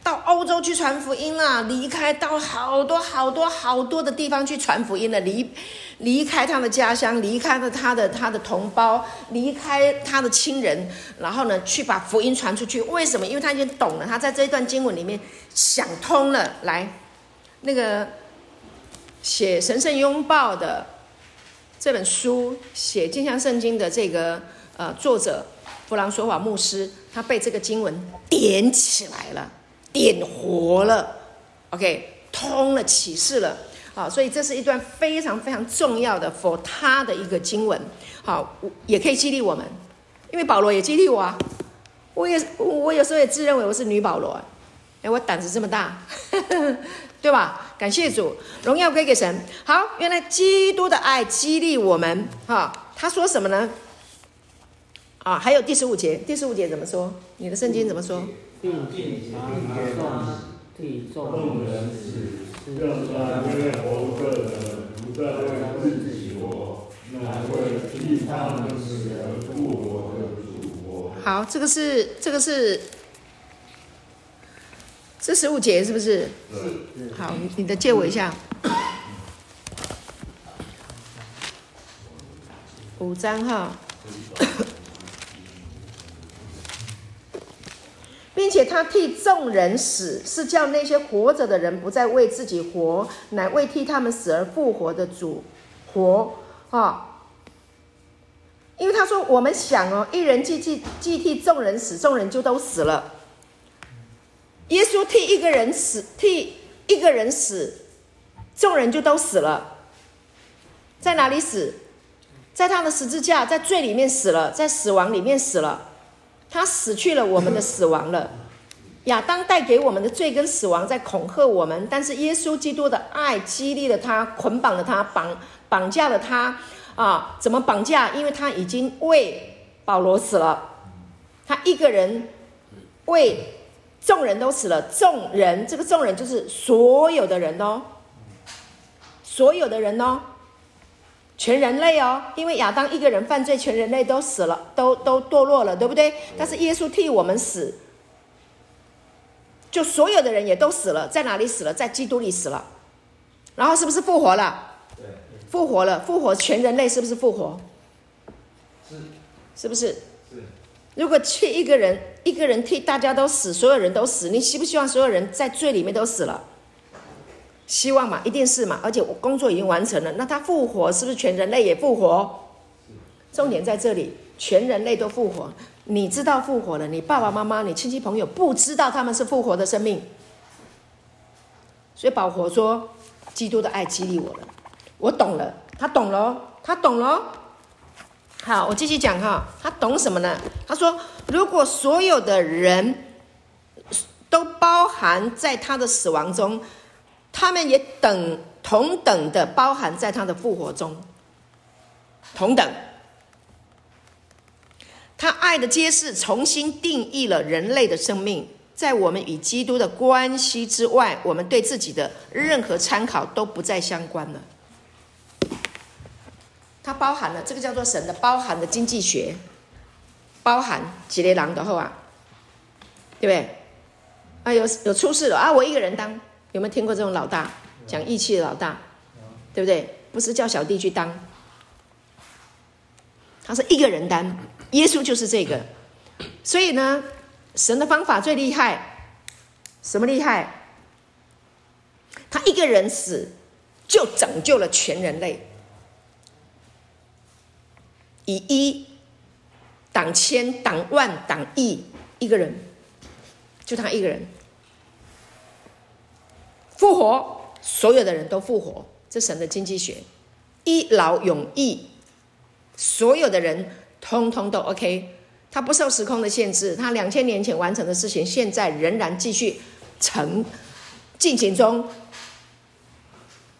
到欧洲去传福音啦，离开到好多好多好多的地方去传福音了，离离开他的家乡，离开了他的他的同胞，离开他的亲人，然后呢，去把福音传出去。为什么？因为他已经懂了，他在这一段经文里面想通了。来，那个写《神圣拥抱》的这本书，写《镜像圣经》的这个呃作者弗朗索瓦牧师，他被这个经文点起来了。点活了，OK，通了启示了，好，所以这是一段非常非常重要的 for 他的一个经文，好，也可以激励我们，因为保罗也激励我啊，我也我有时候也自认为我是女保罗，哎，我胆子这么大，对吧？感谢主，荣耀归给神。好，原来基督的爱激励我们，哈，他说什么呢？啊，还有第十五节，第十五节怎么说？你的圣经怎么说？好，这个是这个是这十五节是不是？是。好，你的借我一下。五章哈。并且他替众人死，是叫那些活着的人不再为自己活，乃为替他们死而复活的主活啊！因为他说：“我们想哦，一人既替既替众人死，众人就都死了。耶稣替一个人死，替一个人死，众人就都死了。在哪里死？在他的十字架，在罪里面死了，在死亡里面死了。”他死去了，我们的死亡了。亚当带给我们的罪跟死亡在恐吓我们，但是耶稣基督的爱激励了他，捆绑了他，绑绑架了他。啊，怎么绑架？因为他已经为保罗死了，他一个人为众人都死了。众人，这个众人就是所有的人哦，所有的人哦。全人类哦，因为亚当一个人犯罪，全人类都死了，都都堕落了，对不对？但是耶稣替我们死，就所有的人也都死了，在哪里死了？在基督里死了，然后是不是复活了？对，复活了，复活全人类是不是复活？是，是不是？是。如果替一个人，一个人替大家都死，所有人都死，你希不希望所有人在罪里面都死了？希望嘛，一定是嘛，而且我工作已经完成了。那他复活是不是全人类也复活？重点在这里，全人类都复活。你知道复活了，你爸爸妈妈、你亲戚朋友不知道他们是复活的生命。所以保罗说，基督的爱激励我了，我懂了，他懂了，他懂了。好，我继续讲哈，他懂什么呢？他说，如果所有的人都包含在他的死亡中。他们也等同等的包含在他的复活中，同等。他爱的揭示重新定义了人类的生命，在我们与基督的关系之外，我们对自己的任何参考都不再相关了。它包含了这个叫做神的包含的经济学，包含几列狼的后啊，对不对？啊，有有出事了啊，我一个人当。有没有听过这种老大讲义气的老大，对不对？不是叫小弟去当，他是一个人担。耶稣就是这个所以呢，神的方法最厉害，什么厉害？他一个人死，就拯救了全人类，以一挡千、挡万、挡亿，一个人，就他一个人复活，所有的人都复活，这神的经济学，一劳永逸，所有的人通通都 OK。他不受时空的限制，他两千年前完成的事情，现在仍然继续成进行中、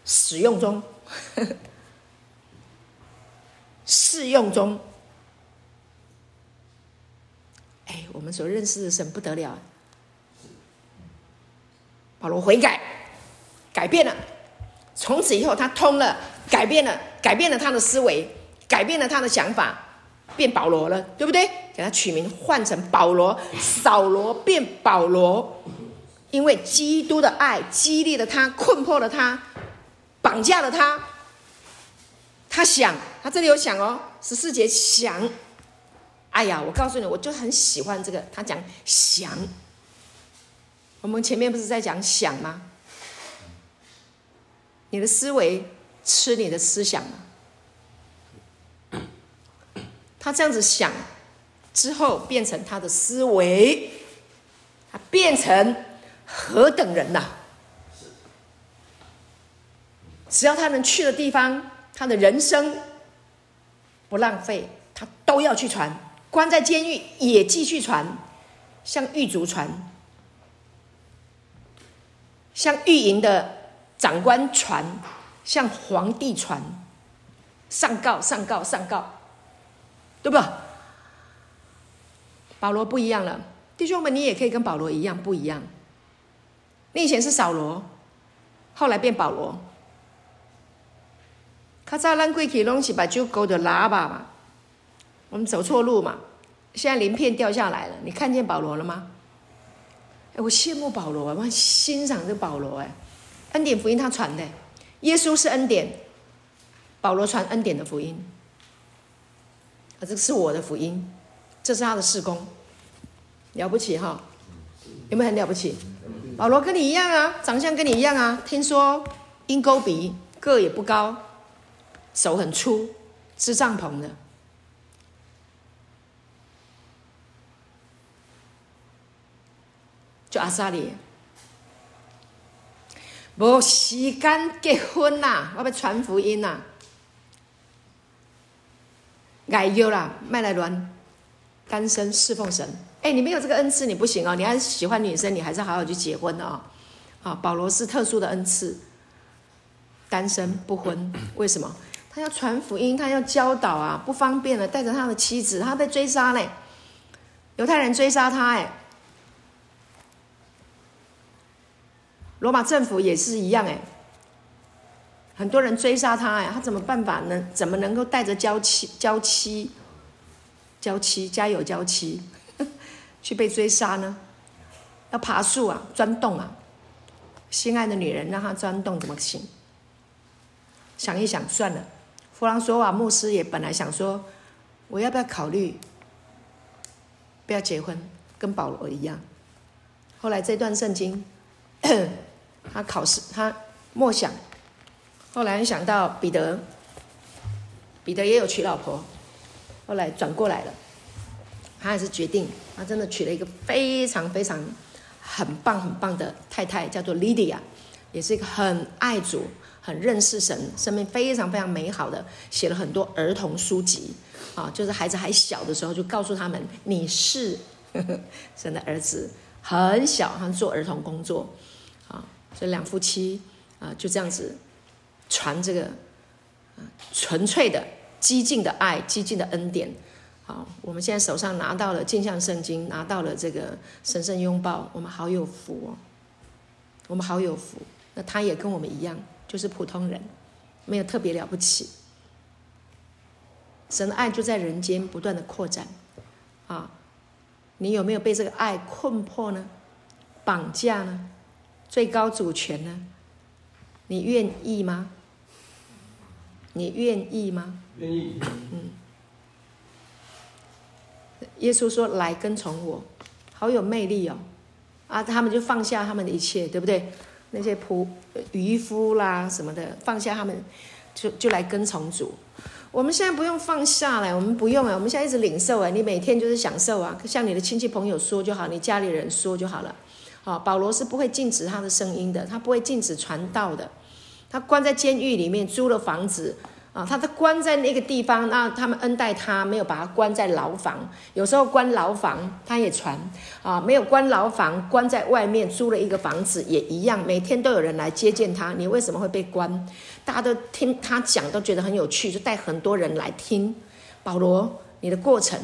使用中、试用中。哎，我们所认识的神不得了，保罗悔改，改变了，从此以后他通了，改变了，改变了他的思维，改变了他的想法。变保罗了，对不对？给他取名换成保罗，扫罗变保罗，因为基督的爱激励了他，困迫了他，绑架了他。他想，他这里有想哦，十四节想。哎呀，我告诉你，我就很喜欢这个。他讲想，我们前面不是在讲想吗？你的思维吃你的思想吗？他这样子想，之后变成他的思维，他变成何等人呐、啊？只要他能去的地方，他的人生不浪费，他都要去传。关在监狱也继续传，向狱卒传，向狱营的长官传，向皇帝传，上告上告上告。对不？保罗不一样了，弟兄们，你也可以跟保罗一样不一样。你以前是扫罗，后来变保罗。卡扎兰贵起东西把就勾的喇叭嘛，我们走错路嘛，现在鳞片掉下来了，你看见保罗了吗？哎，我羡慕保罗，我很欣赏这保罗哎，恩典福音他传的，耶稣是恩典，保罗传恩典的福音。啊，这是我的福音，这是他的事工，了不起哈？有没有很了不起？保罗跟你一样啊，长相跟你一样啊。听说鹰钩鼻，个也不高，手很粗，支帐篷的。就阿萨里，无时间结婚呐、啊，我要传福音呐、啊。爱忧啦，麦来伦，单身侍奉神。哎，你没有这个恩赐，你不行哦。你还是喜欢女生，你还是好好去结婚哦。啊，保罗是特殊的恩赐，单身不婚，为什么？他要传福音，他要教导啊，不方便了，带着他的妻子，他被追杀嘞，犹太人追杀他，哎，罗马政府也是一样，哎。很多人追杀他呀，他怎么办法呢？怎么能够带着娇妻、娇妻、娇妻、家有娇妻 去被追杀呢？要爬树啊，钻洞啊！心爱的女人让他钻洞怎么行？想一想，算了。弗朗索瓦牧师也本来想说，我要不要考虑不要结婚，跟保罗一样？后来这段圣经，他考试，他默想。后来想到彼得，彼得也有娶老婆，后来转过来了，他还是决定，他真的娶了一个非常非常很棒很棒的太太，叫做 Lydia，也是一个很爱主、很认识神、生命非常非常美好的，写了很多儿童书籍啊，就是孩子还小的时候就告诉他们，你是呵 呵神的儿子，很小他做儿童工作这，两夫妻啊就这样子。传这个啊，纯粹的、激进的爱、激进的恩典。好，我们现在手上拿到了镜像圣经，拿到了这个神圣拥抱，我们好有福哦！我们好有福。那他也跟我们一样，就是普通人，没有特别了不起。神的爱就在人间不断的扩展。啊，你有没有被这个爱困迫呢？绑架呢？最高主权呢？你愿意吗？你愿意吗？愿意。嗯。耶稣说：“来跟从我，好有魅力哦！”啊，他们就放下他们的一切，对不对？那些仆渔夫啦什么的，放下他们，就就来跟从主。我们现在不用放下来，我们不用啊，我们现在一直领受啊，你每天就是享受啊，向你的亲戚朋友说就好，你家里人说就好了。好，保罗是不会禁止他的声音的，他不会禁止传道的。他关在监狱里面，租了房子啊，他都关在那个地方。那他们恩待他，没有把他关在牢房。有时候关牢房，他也传啊，没有关牢房，关在外面租了一个房子也一样，每天都有人来接见他。你为什么会被关？大家都听他讲，都觉得很有趣，就带很多人来听。保罗，你的过程。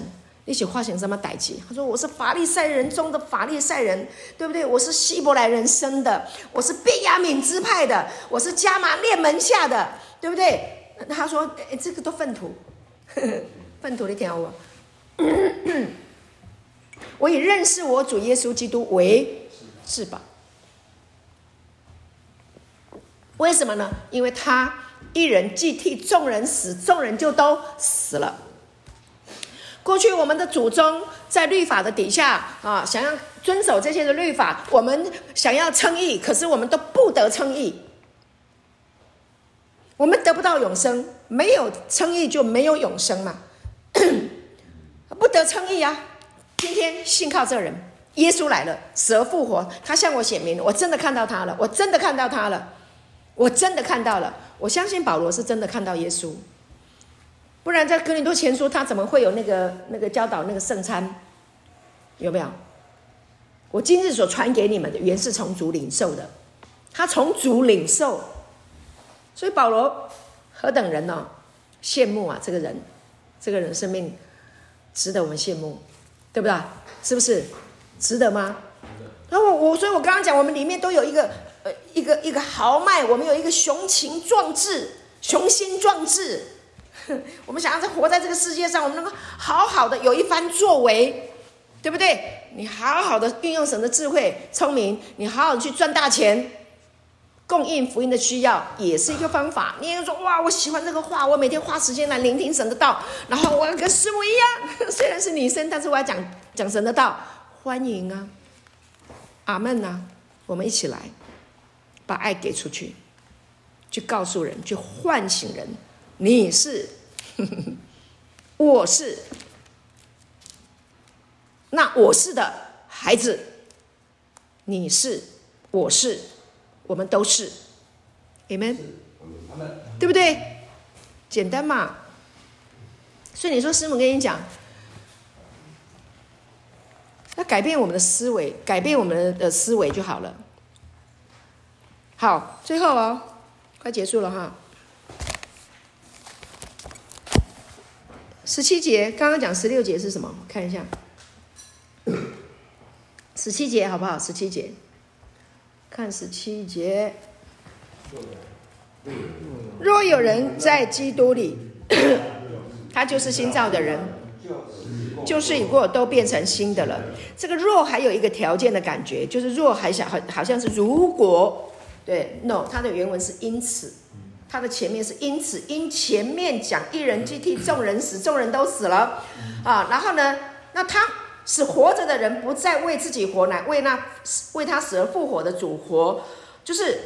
一起化成什么代志？他说：“我是法利赛人中的法利赛人，对不对？我是希伯来人生的，我是便雅悯支派的，我是加玛列门下的，对不对？”他说：“诶这个都粪土，粪土，你听我。我以认识我主耶稣基督为至宝。为什么呢？因为他一人既替众人死，众人就都死了。”过去我们的祖宗在律法的底下啊，想要遵守这些的律法，我们想要称义，可是我们都不得称义，我们得不到永生，没有称义就没有永生嘛，不得称义啊！今天信靠这人，耶稣来了，死而复活，他向我显明，我真的看到他了，我真的看到他了，我真的看到了，我相信保罗是真的看到耶稣。不然在哥林多前书，他怎么会有那个那个教导那个圣餐？有没有？我今日所传给你们的，原是从主领受的。他从主领受，所以保罗何等人呢、哦？羡慕啊！这个人，这个人生命值得我们羡慕，对不对？是不是？值得吗？然后我，所以我刚刚讲，我们里面都有一个呃一个一个豪迈，我们有一个雄情壮志、雄心壮志。我们想要在活在这个世界上，我们能够好好的有一番作为，对不对？你好好的运用神的智慧、聪明，你好好的去赚大钱，供应福音的需要，也是一个方法。你也说哇，我喜欢这个话，我每天花时间来聆听神的道，然后我要跟师母一样，虽然是女生，但是我要讲讲神的道，欢迎啊，阿门啊，我们一起来，把爱给出去，去告诉人，去唤醒人。你是，我是，那我是的孩子，你是，我是，我们都是，Amen，对不对？简单嘛。所以你说师母跟你讲，要改变我们的思维，改变我们的思维就好了。好，最后哦，快结束了哈。十七节，刚刚讲十六节是什么？看一下，十七节好不好？十七节，看十七节。若有人在基督里，他就是新造的人，旧事已过，都变成新的了。这个若还有一个条件的感觉，就是若还想好，好像是如果，对，no，它的原文是因此。他的前面是因此，因前面讲一人既替众人死，众人都死了，啊，然后呢，那他使活着的人不再为自己活，乃为那为他死而复活的主活，就是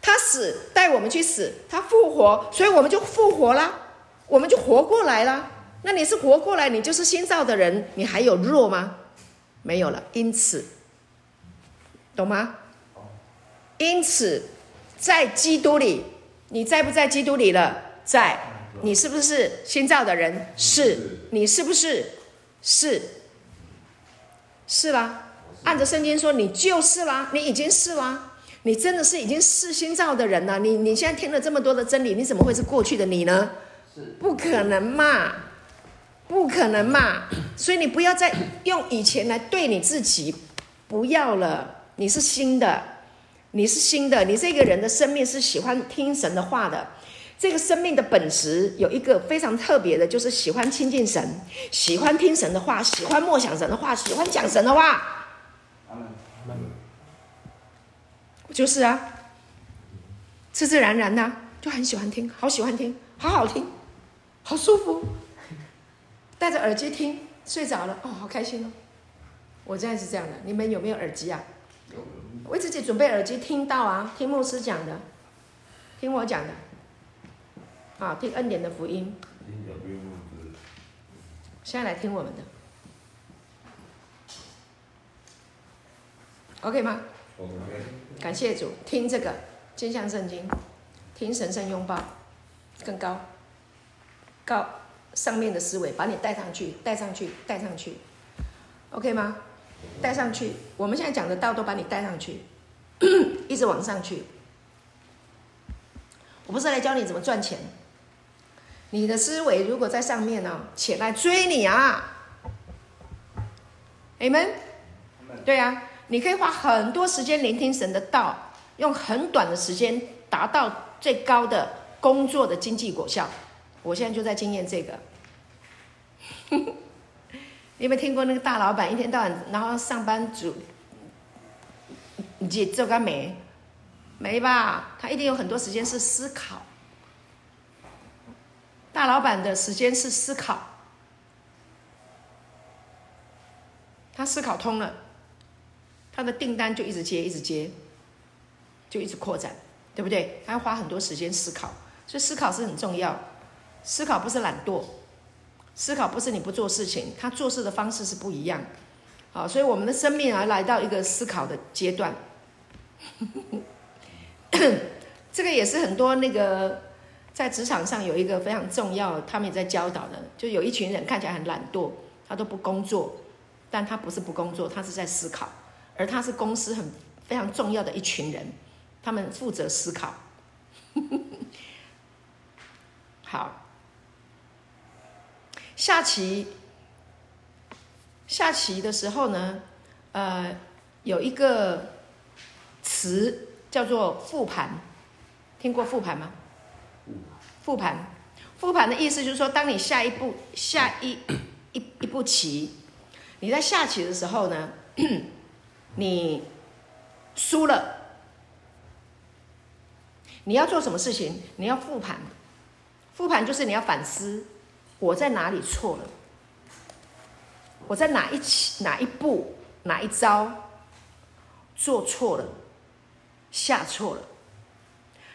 他死带我们去死，他复活，所以我们就复活了，我们就活过来了。那你是活过来，你就是新造的人，你还有弱吗？没有了。因此，懂吗？因此，在基督里。你在不在基督里了？在。你是不是新造的人？是。你是不是？是。是啦。按着圣经说，你就是啦。你已经是啦。你真的是已经是新造的人了。你你现在听了这么多的真理，你怎么会是过去的你呢？不可能嘛！不可能嘛！所以你不要再用以前来对你自己，不要了。你是新的。你是新的，你这个人的生命是喜欢听神的话的。这个生命的本质有一个非常特别的，就是喜欢亲近神，喜欢听神的话，喜欢默想神的话，喜欢讲神的话。就是啊，自自然然的就很喜欢听，好喜欢听，好好听，好舒服。戴着耳机听，睡着了哦，好开心哦！我现在是这样的，你们有没有耳机啊？为自己准备耳机，听到啊，听牧师讲的，听我讲的，啊，听恩典的福音。现在来听我们的，OK 吗？OK。感谢主，听这个金像圣经，听神圣拥抱，更高，高上面的思维，把你带上去，带上去，带上去，OK 吗？带上去，我们现在讲的道都把你带上去，一直往上去。我不是来教你怎么赚钱，你的思维如果在上面呢、哦，钱来追你啊，Amen。对啊，你可以花很多时间聆听神的道，用很短的时间达到最高的工作的经济果效。我现在就在经验这个。你有没有听过那个大老板一天到晚，然后上班族，你做干没？没吧？他一定有很多时间是思考。大老板的时间是思考，他思考通了，他的订单就一直接，一直接，就一直扩展，对不对？他要花很多时间思考，所以思考是很重要。思考不是懒惰。思考不是你不做事情，他做事的方式是不一样。好，所以我们的生命啊，来到一个思考的阶段。这个也是很多那个在职场上有一个非常重要，他们也在教导的，就有一群人看起来很懒惰，他都不工作，但他不是不工作，他是在思考，而他是公司很非常重要的一群人，他们负责思考。好。下棋，下棋的时候呢，呃，有一个词叫做复盘，听过复盘吗？复盘，复盘的意思就是说，当你下一步下一一一步棋，你在下棋的时候呢，你输了，你要做什么事情？你要复盘，复盘就是你要反思。我在哪里错了？我在哪一起哪一步哪一招做错了，下错了？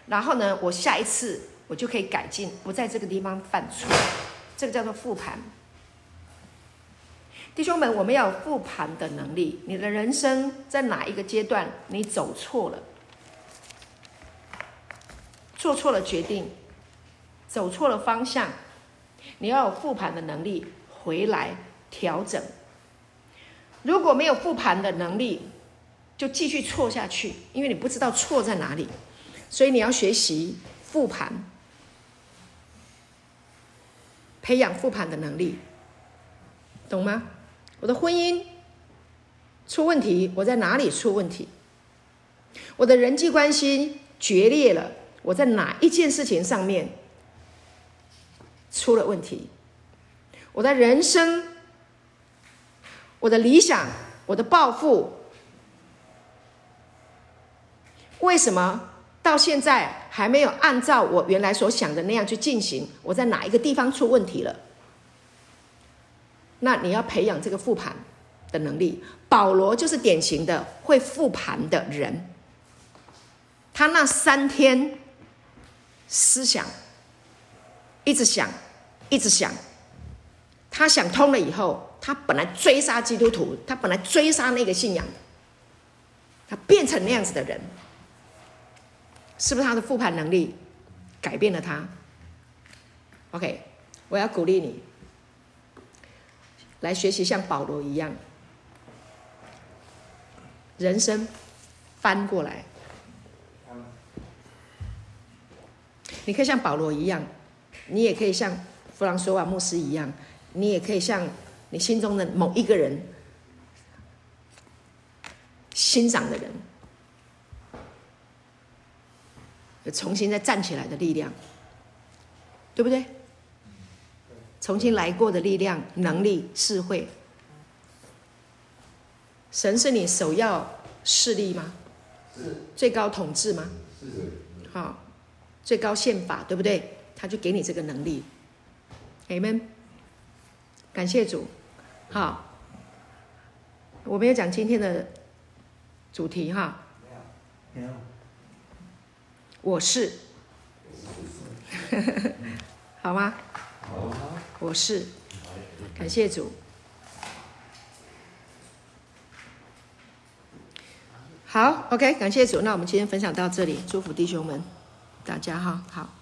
然后呢，我下一次我就可以改进，不在这个地方犯错。这个叫做复盘。弟兄们，我们要有复盘的能力。你的人生在哪一个阶段你走错了，做错了决定，走错了方向？你要有复盘的能力，回来调整。如果没有复盘的能力，就继续错下去，因为你不知道错在哪里。所以你要学习复盘，培养复盘的能力，懂吗？我的婚姻出问题，我在哪里出问题？我的人际关系决裂了，我在哪一件事情上面？出了问题，我的人生、我的理想、我的抱负，为什么到现在还没有按照我原来所想的那样去进行？我在哪一个地方出问题了？那你要培养这个复盘的能力。保罗就是典型的会复盘的人，他那三天思想。一直想，一直想，他想通了以后，他本来追杀基督徒，他本来追杀那个信仰，他变成那样子的人，是不是他的复盘能力改变了他？OK，我要鼓励你来学习像保罗一样，人生翻过来，你可以像保罗一样。你也可以像弗朗索瓦牧师一样，你也可以像你心中的某一个人欣赏的人，有重新再站起来的力量，对不对？重新来过的力量、能力、智慧，神是你首要势力吗？是。最高统治吗？是。好，最高宪法，对不对？他就给你这个能力，Amen。感谢主，好，我们要讲今天的主题哈。我是。好吗？好。我是。感谢主。好，OK，感谢主。那我们今天分享到这里，祝福弟兄们，大家哈，好。